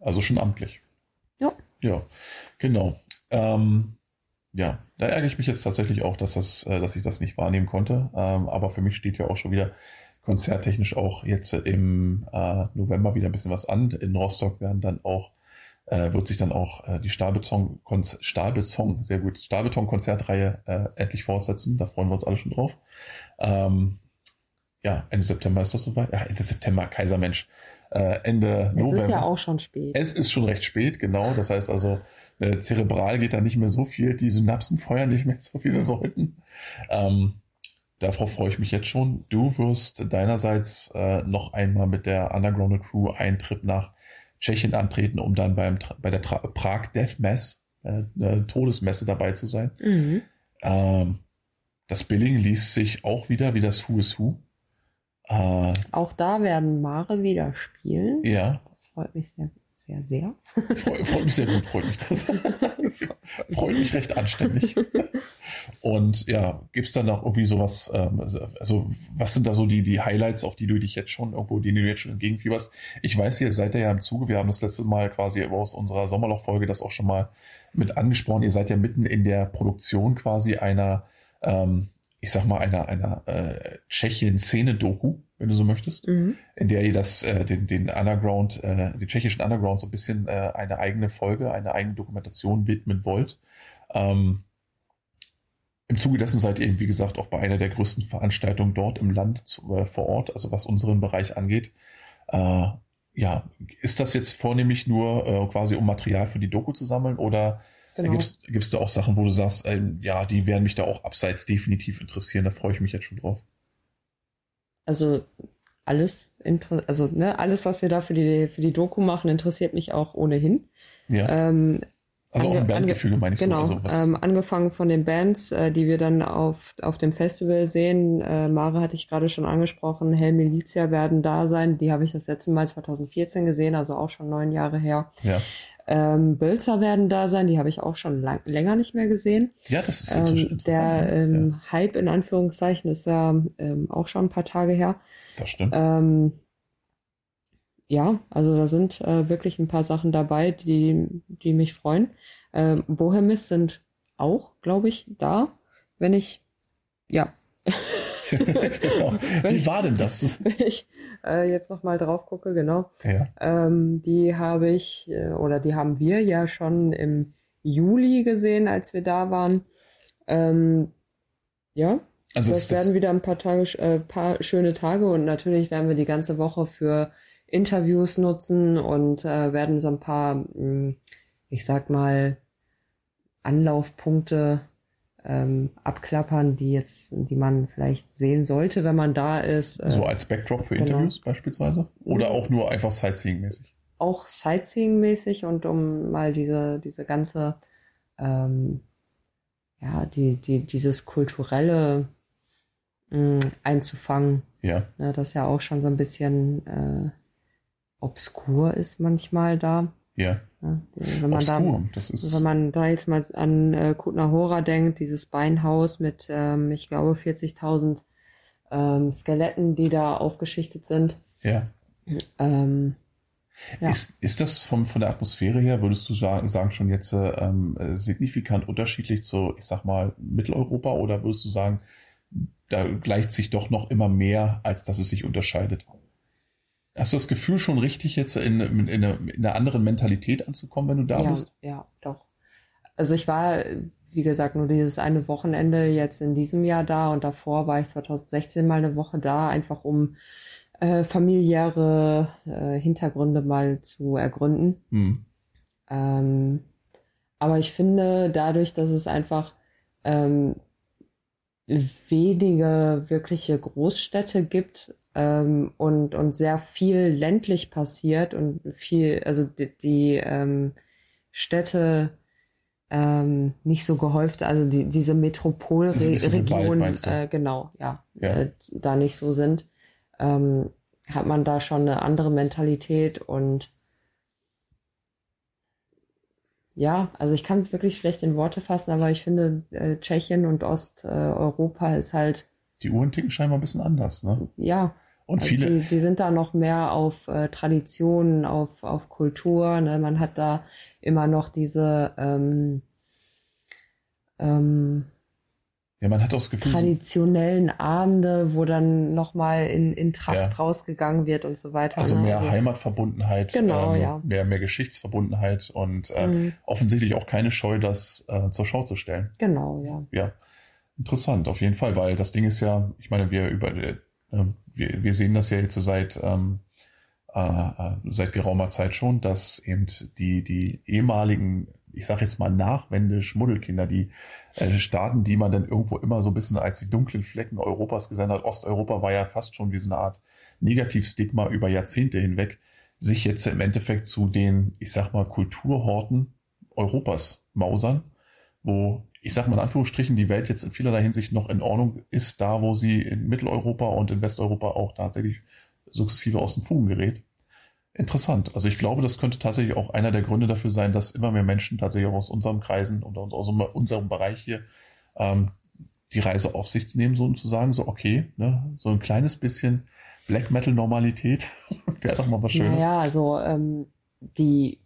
Also schon amtlich. Ja. Ja, genau. Ähm, ja, da ärgere ich mich jetzt tatsächlich auch, dass, das, äh, dass ich das nicht wahrnehmen konnte. Ähm, aber für mich steht ja auch schon wieder konzerttechnisch auch jetzt im äh, November wieder ein bisschen was an. In Rostock werden dann auch, äh, wird sich dann auch äh, die Stahlbeton, Stahlbeton, sehr gut, Stahlbeton-Konzertreihe äh, endlich fortsetzen. Da freuen wir uns alle schon drauf. Ähm, ja, Ende September ist das soweit. Ja, Ende September, Kaisermensch. Äh, Ende es November. ist ja auch schon spät. Es ist schon recht spät, genau. Das heißt also, äh, zerebral geht da nicht mehr so viel. Die Synapsen feuern nicht mehr so, wie sie sollten. Ähm, darauf freue ich mich jetzt schon. Du wirst deinerseits äh, noch einmal mit der Underground Crew einen Trip nach Tschechien antreten, um dann beim, bei der Tra Prag Death Mass, äh, äh, Todesmesse dabei zu sein. Mhm. Ähm, das Billing liest sich auch wieder wie das Who is Who. Äh, Auch da werden Mare wieder spielen. ja, Das freut mich sehr, sehr, sehr. freut, freut mich sehr gut, freut mich das. freut mich recht anständig. Und ja, gibt's dann noch irgendwie sowas, ähm, also was sind da so die, die Highlights, auf die du dich jetzt schon irgendwo, denen du jetzt schon entgegenfieberst? Ich weiß, ihr seid ja im Zuge, wir haben das letzte Mal quasi aus unserer Sommerloch-Folge das auch schon mal mit angesprochen. Ihr seid ja mitten in der Produktion quasi einer, ähm, ich sag mal, einer, einer äh, Tschechien-Szene-Doku, wenn du so möchtest Mhm. in der ihr das, äh, den, den Underground, äh, den tschechischen Underground so ein bisschen äh, eine eigene Folge, eine eigene Dokumentation widmen wollt. Ähm, Im Zuge dessen seid ihr, wie gesagt, auch bei einer der größten Veranstaltungen dort im Land zu, äh, vor Ort, also was unseren Bereich angeht. Äh, ja, ist das jetzt vornehmlich nur äh, quasi um Material für die Doku zu sammeln oder Genau. gibst, gibst du auch Sachen, wo du sagst, ähm, ja, die werden mich da auch abseits definitiv interessieren, da freue ich mich jetzt schon drauf. Also alles, also ne, alles, was wir da für die, für die Doku machen, interessiert mich auch ohnehin. Ja, Ähm, also auch im Bandgefüge meine ich genau, so. Also was, ähm, angefangen von den Bands, äh, die wir dann auf, auf dem Festival sehen. Äh, Mare hatte ich gerade schon angesprochen, Hell Militia werden da sein. Die habe ich das letzte Mal 2014 gesehen, also auch schon neun Jahre her. ja. Ähm, Bölzer werden da sein, die habe ich auch schon lang, länger nicht mehr gesehen. Ja, das ist Ähm, der ähm, Hype in Anführungszeichen ist ja ähm, auch schon ein paar Tage her. ja, das stimmt. Ähm, ja, also da sind äh, wirklich ein paar Sachen dabei, die, die mich freuen. Ähm, Bohemis sind auch, glaube ich, da. Wenn ich, ja, genau. Wie war denn das? wenn ich äh, jetzt nochmal drauf gucke, genau. Ja, Ähm, die habe ich, äh, oder die haben wir ja schon im Juli gesehen, als wir da waren. Ähm, ja, also das werden wieder ein paar Tage, äh, paar schöne Tage und natürlich werden wir die ganze Woche für Interviews nutzen und äh, werden so ein paar, mh, ich sag mal, Anlaufpunkte ähm, abklappern, die jetzt, die man vielleicht sehen sollte, wenn man da ist. Äh, so als Backdrop für genau. Interviews beispielsweise? Oder auch nur einfach Sightseeing-mäßig? auch Sightseeing-mäßig und um mal diese, diese ganze, ähm, ja, die, die, dieses kulturelle mh, einzufangen. Ja, Ne, das ja auch schon so ein bisschen äh, obskur ist manchmal da. Ja. Ne? Wenn man da, Obskur, das ist, wenn man da jetzt mal an äh, Kutna Hora denkt, dieses Beinhaus mit, ähm, ich glaube, 40.000 ähm, Skeletten, die da aufgeschichtet sind. ja. Ähm, Ja. Ist, ist das vom, von der Atmosphäre her, würdest du sagen, sagen schon jetzt äh, ähm, äh, signifikant unterschiedlich zu, ich sag mal, Mitteleuropa oder würdest du sagen, da gleicht sich doch noch immer mehr, als dass es sich unterscheidet? Hast du das Gefühl schon richtig, jetzt in, in, in, einer, in einer anderen Mentalität anzukommen, wenn du da ja, bist? ja, doch. Also ich war, wie gesagt, nur dieses eine Wochenende jetzt in diesem Jahr da und davor war ich 2016 mal eine Woche da, einfach um äh, familiäre äh, Hintergründe mal zu ergründen. Hm. Ähm, aber ich finde, dadurch, dass es einfach ähm, wenige wirkliche Großstädte gibt ähm, und, und sehr viel ländlich passiert und viel, also die, die ähm, Städte ähm, nicht so gehäuft, also die, diese Ist nicht so viel Wald, Metropolregion, meinst du? äh, genau, ja, Ja. Äh, da nicht so sind, ähm, hat man da schon eine andere Mentalität und ja, also ich kann es wirklich schlecht in Worte fassen, aber ich finde, äh, Tschechien und Osteuropa ist halt. Die Uhren ticken scheinbar ein bisschen anders, ne? Ja. Und also viele. Die, die, sind da noch mehr auf äh, Traditionen, auf, auf Kultur. Ne? Man hat da immer noch diese ähm, ähm, ja, man hat auch das Gefühl, traditionellen Abende, wo dann nochmal in, in Tracht ja. rausgegangen wird und so weiter. Also ne? mehr also, Heimatverbundenheit, genau, ähm, ja. mehr, mehr Geschichtsverbundenheit und äh, mhm. offensichtlich auch keine Scheu, das äh, zur Schau zu stellen. Genau, ja. Ja, interessant, auf jeden Fall, weil das Ding ist ja, ich meine, wir über äh, wir, wir sehen das ja jetzt seit ähm, äh, äh seit geraumer Zeit schon, dass eben die die ehemaligen ich sage jetzt mal Nachwende-Schmuddelkinder, die äh, Staaten, die man dann irgendwo immer so ein bisschen als die dunklen Flecken Europas gesehen hat. Osteuropa war ja fast schon wie so eine Art Negativstigma über Jahrzehnte hinweg, sich jetzt im Endeffekt zu den, ich sag mal, Kulturhorten Europas mausern, wo, ich sag mal in Anführungsstrichen, die Welt jetzt in vielerlei Hinsicht noch in Ordnung ist, da wo sie in Mitteleuropa und in Westeuropa auch tatsächlich sukzessive aus den Fugen gerät. Interessant. Also ich glaube, das könnte tatsächlich auch einer der Gründe dafür sein, dass immer mehr Menschen tatsächlich auch aus unserem Kreisen und aus unserem Bereich hier ähm, die Reise auf sich nehmen, so um zu sagen, so okay, ne, so ein kleines bisschen Black Metal Normalität wäre doch mal was Schönes. Ja, also ähm, die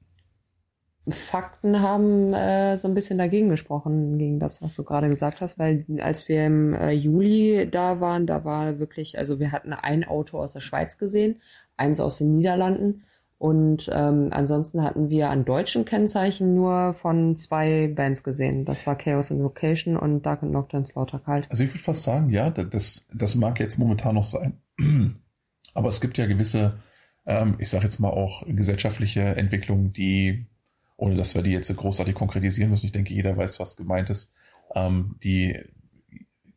Fakten haben äh, so ein bisschen dagegen gesprochen, gegen das, was du gerade gesagt hast, weil als wir im äh, Juli da waren, da war wirklich, also wir hatten ein Auto aus der Schweiz gesehen, eins aus den Niederlanden und ähm, ansonsten hatten wir an deutschen Kennzeichen nur von zwei Bands gesehen. Das war Chaos Invocation und Dark and Nocturne Slaughter Kalt. Also ich würde fast sagen, ja, das, das mag jetzt momentan noch sein. Aber es gibt ja gewisse, ähm, ich sage jetzt mal auch gesellschaftliche Entwicklungen, die ohne dass wir die jetzt großartig konkretisieren müssen. Ich denke, jeder weiß, was gemeint ist, ähm, die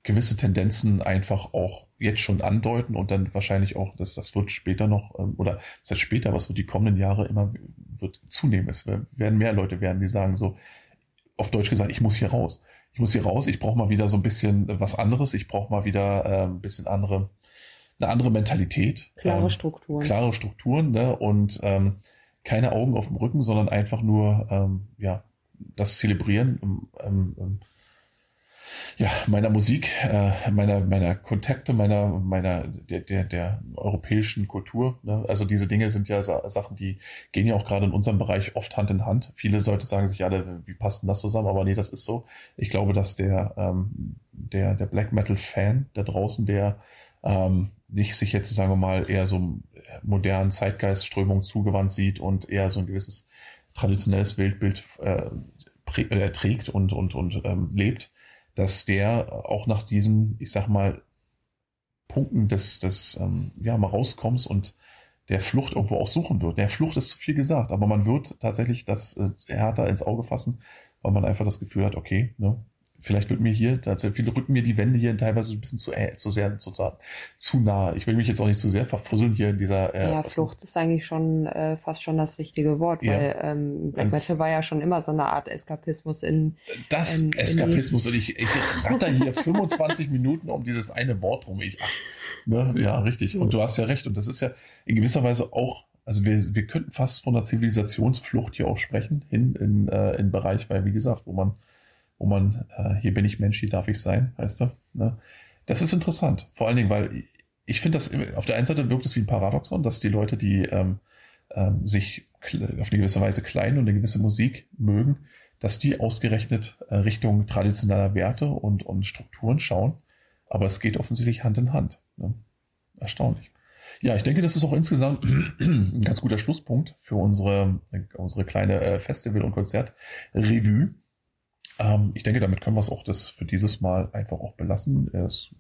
gewisse Tendenzen einfach auch jetzt schon andeuten und dann wahrscheinlich auch, dass das wird später noch, ähm, oder das heißt später, was wird die kommenden Jahre immer wird zunehmen. Es werden mehr Leute werden, die sagen so, auf Deutsch gesagt, ich muss hier raus. Ich muss hier raus, ich brauche mal wieder so ein bisschen was anderes, ich brauche mal wieder äh, ein bisschen andere, eine andere Mentalität. Klare ähm, Strukturen. Klare Strukturen, ne? Und ähm, keine Augen auf dem Rücken, sondern einfach nur ähm, ja, das Zelebrieren ähm, ähm, ja, meiner Musik, äh, meiner, meiner Kontakte, meiner, meiner, der, der, der europäischen Kultur. Ne? Also diese Dinge sind ja Sa Sachen, die gehen ja auch gerade in unserem Bereich oft Hand in Hand. Viele Leute sagen sich, ja, wie passt denn das zusammen? Aber nee, das ist so. Ich glaube, dass der, ähm, der, der Black Metal Fan da draußen, der ähm, nicht sich jetzt, sagen wir mal, eher so modernen Zeitgeistströmungen zugewandt sieht und eher so ein gewisses traditionelles Weltbild äh, äh, trägt und, und, und ähm, lebt, dass der auch nach diesen, ich sag mal, Punkten des, des ähm, ja, mal rauskommst und der Flucht irgendwo auch suchen wird. Der Flucht ist zu viel gesagt, aber man wird tatsächlich das äh, härter ins Auge fassen, weil man einfach das Gefühl hat, okay, ne, vielleicht wird mir hier, also viele rücken mir die Wände hier teilweise ein bisschen zu, äh, zu sehr, zu, zu nah. Ich will mich jetzt auch nicht zu sehr verfusseln hier in dieser. Äh, ja, Flucht ist eigentlich schon äh, fast schon das richtige Wort, ja. weil ähm, Black Metal war ja schon immer so eine Art Eskapismus in. Das ähm, Eskapismus und ich, ich ratter hier 25 Minuten um dieses eine Wort rum. Ich, ach, ne? Ja, richtig. Und du hast ja recht. Und das ist ja in gewisser Weise auch also wir, wir könnten fast von einer Zivilisationsflucht hier auch sprechen, hin in, äh, in Bereich, weil wie gesagt, wo man wo man, äh, hier bin ich Mensch, hier darf ich sein, weißt du? Ne? Das ist interessant. Vor allen Dingen, weil ich finde das, auf der einen Seite wirkt es wie ein Paradoxon, dass die Leute, die ähm, ähm, sich auf eine gewisse Weise klein und eine gewisse Musik mögen, dass die ausgerechnet äh, Richtung traditioneller Werte und, und Strukturen schauen. Aber es geht offensichtlich Hand in Hand. Ne? Erstaunlich. Ja, ich denke, das ist auch insgesamt ein ganz guter Schlusspunkt für unsere, unsere kleine äh, Festival- und Konzertrevue. Ähm, ich denke, damit können wir es auch das für dieses Mal einfach auch belassen. Es,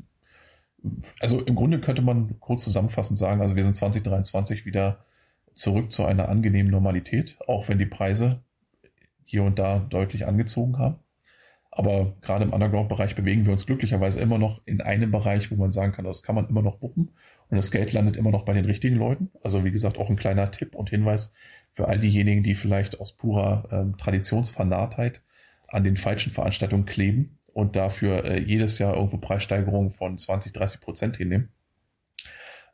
also im Grunde könnte man kurz zusammenfassend sagen, also wir sind 2023 wieder zurück zu einer angenehmen Normalität, auch wenn die Preise hier und da deutlich angezogen haben. Aber gerade im Underground-Bereich bewegen wir uns glücklicherweise immer noch in einem Bereich, wo man sagen kann, das kann man immer noch buppen und das Geld landet immer noch bei den richtigen Leuten. Also wie gesagt, auch ein kleiner Tipp und Hinweis für all diejenigen, die vielleicht aus purer ähm, Traditionsfanatheit an den falschen Veranstaltungen kleben und dafür äh, jedes Jahr irgendwo Preissteigerungen von 20, 30 Prozent hinnehmen.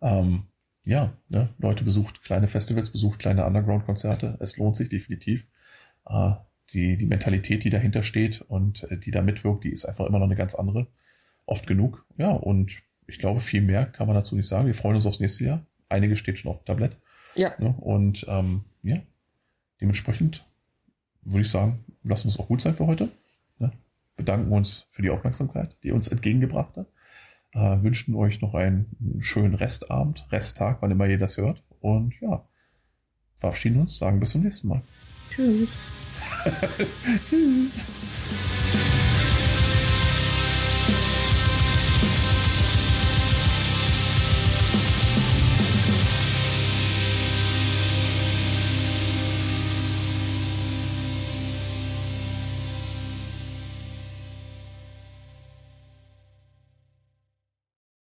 Ähm, ja, ne, Leute besucht kleine Festivals, besucht kleine Underground-Konzerte. Es lohnt sich definitiv. Äh, die, die Mentalität, die dahinter steht und äh, die da mitwirkt, die ist einfach immer noch eine ganz andere. Oft genug. Ja, und ich glaube, viel mehr kann man dazu nicht sagen. Wir freuen uns aufs nächste Jahr. Einige steht schon auf dem Tablett. Ja. Ne? Und ähm, ja, dementsprechend würde ich sagen, lassen wir es auch gut sein für heute. Ne? Bedanken uns für die Aufmerksamkeit, die uns entgegengebracht hat. Äh, wünschen euch noch einen schönen Restabend, Resttag, wann immer ihr das hört. Und ja, verabschieden uns, sagen bis zum nächsten Mal. Tschüss. Tschüss.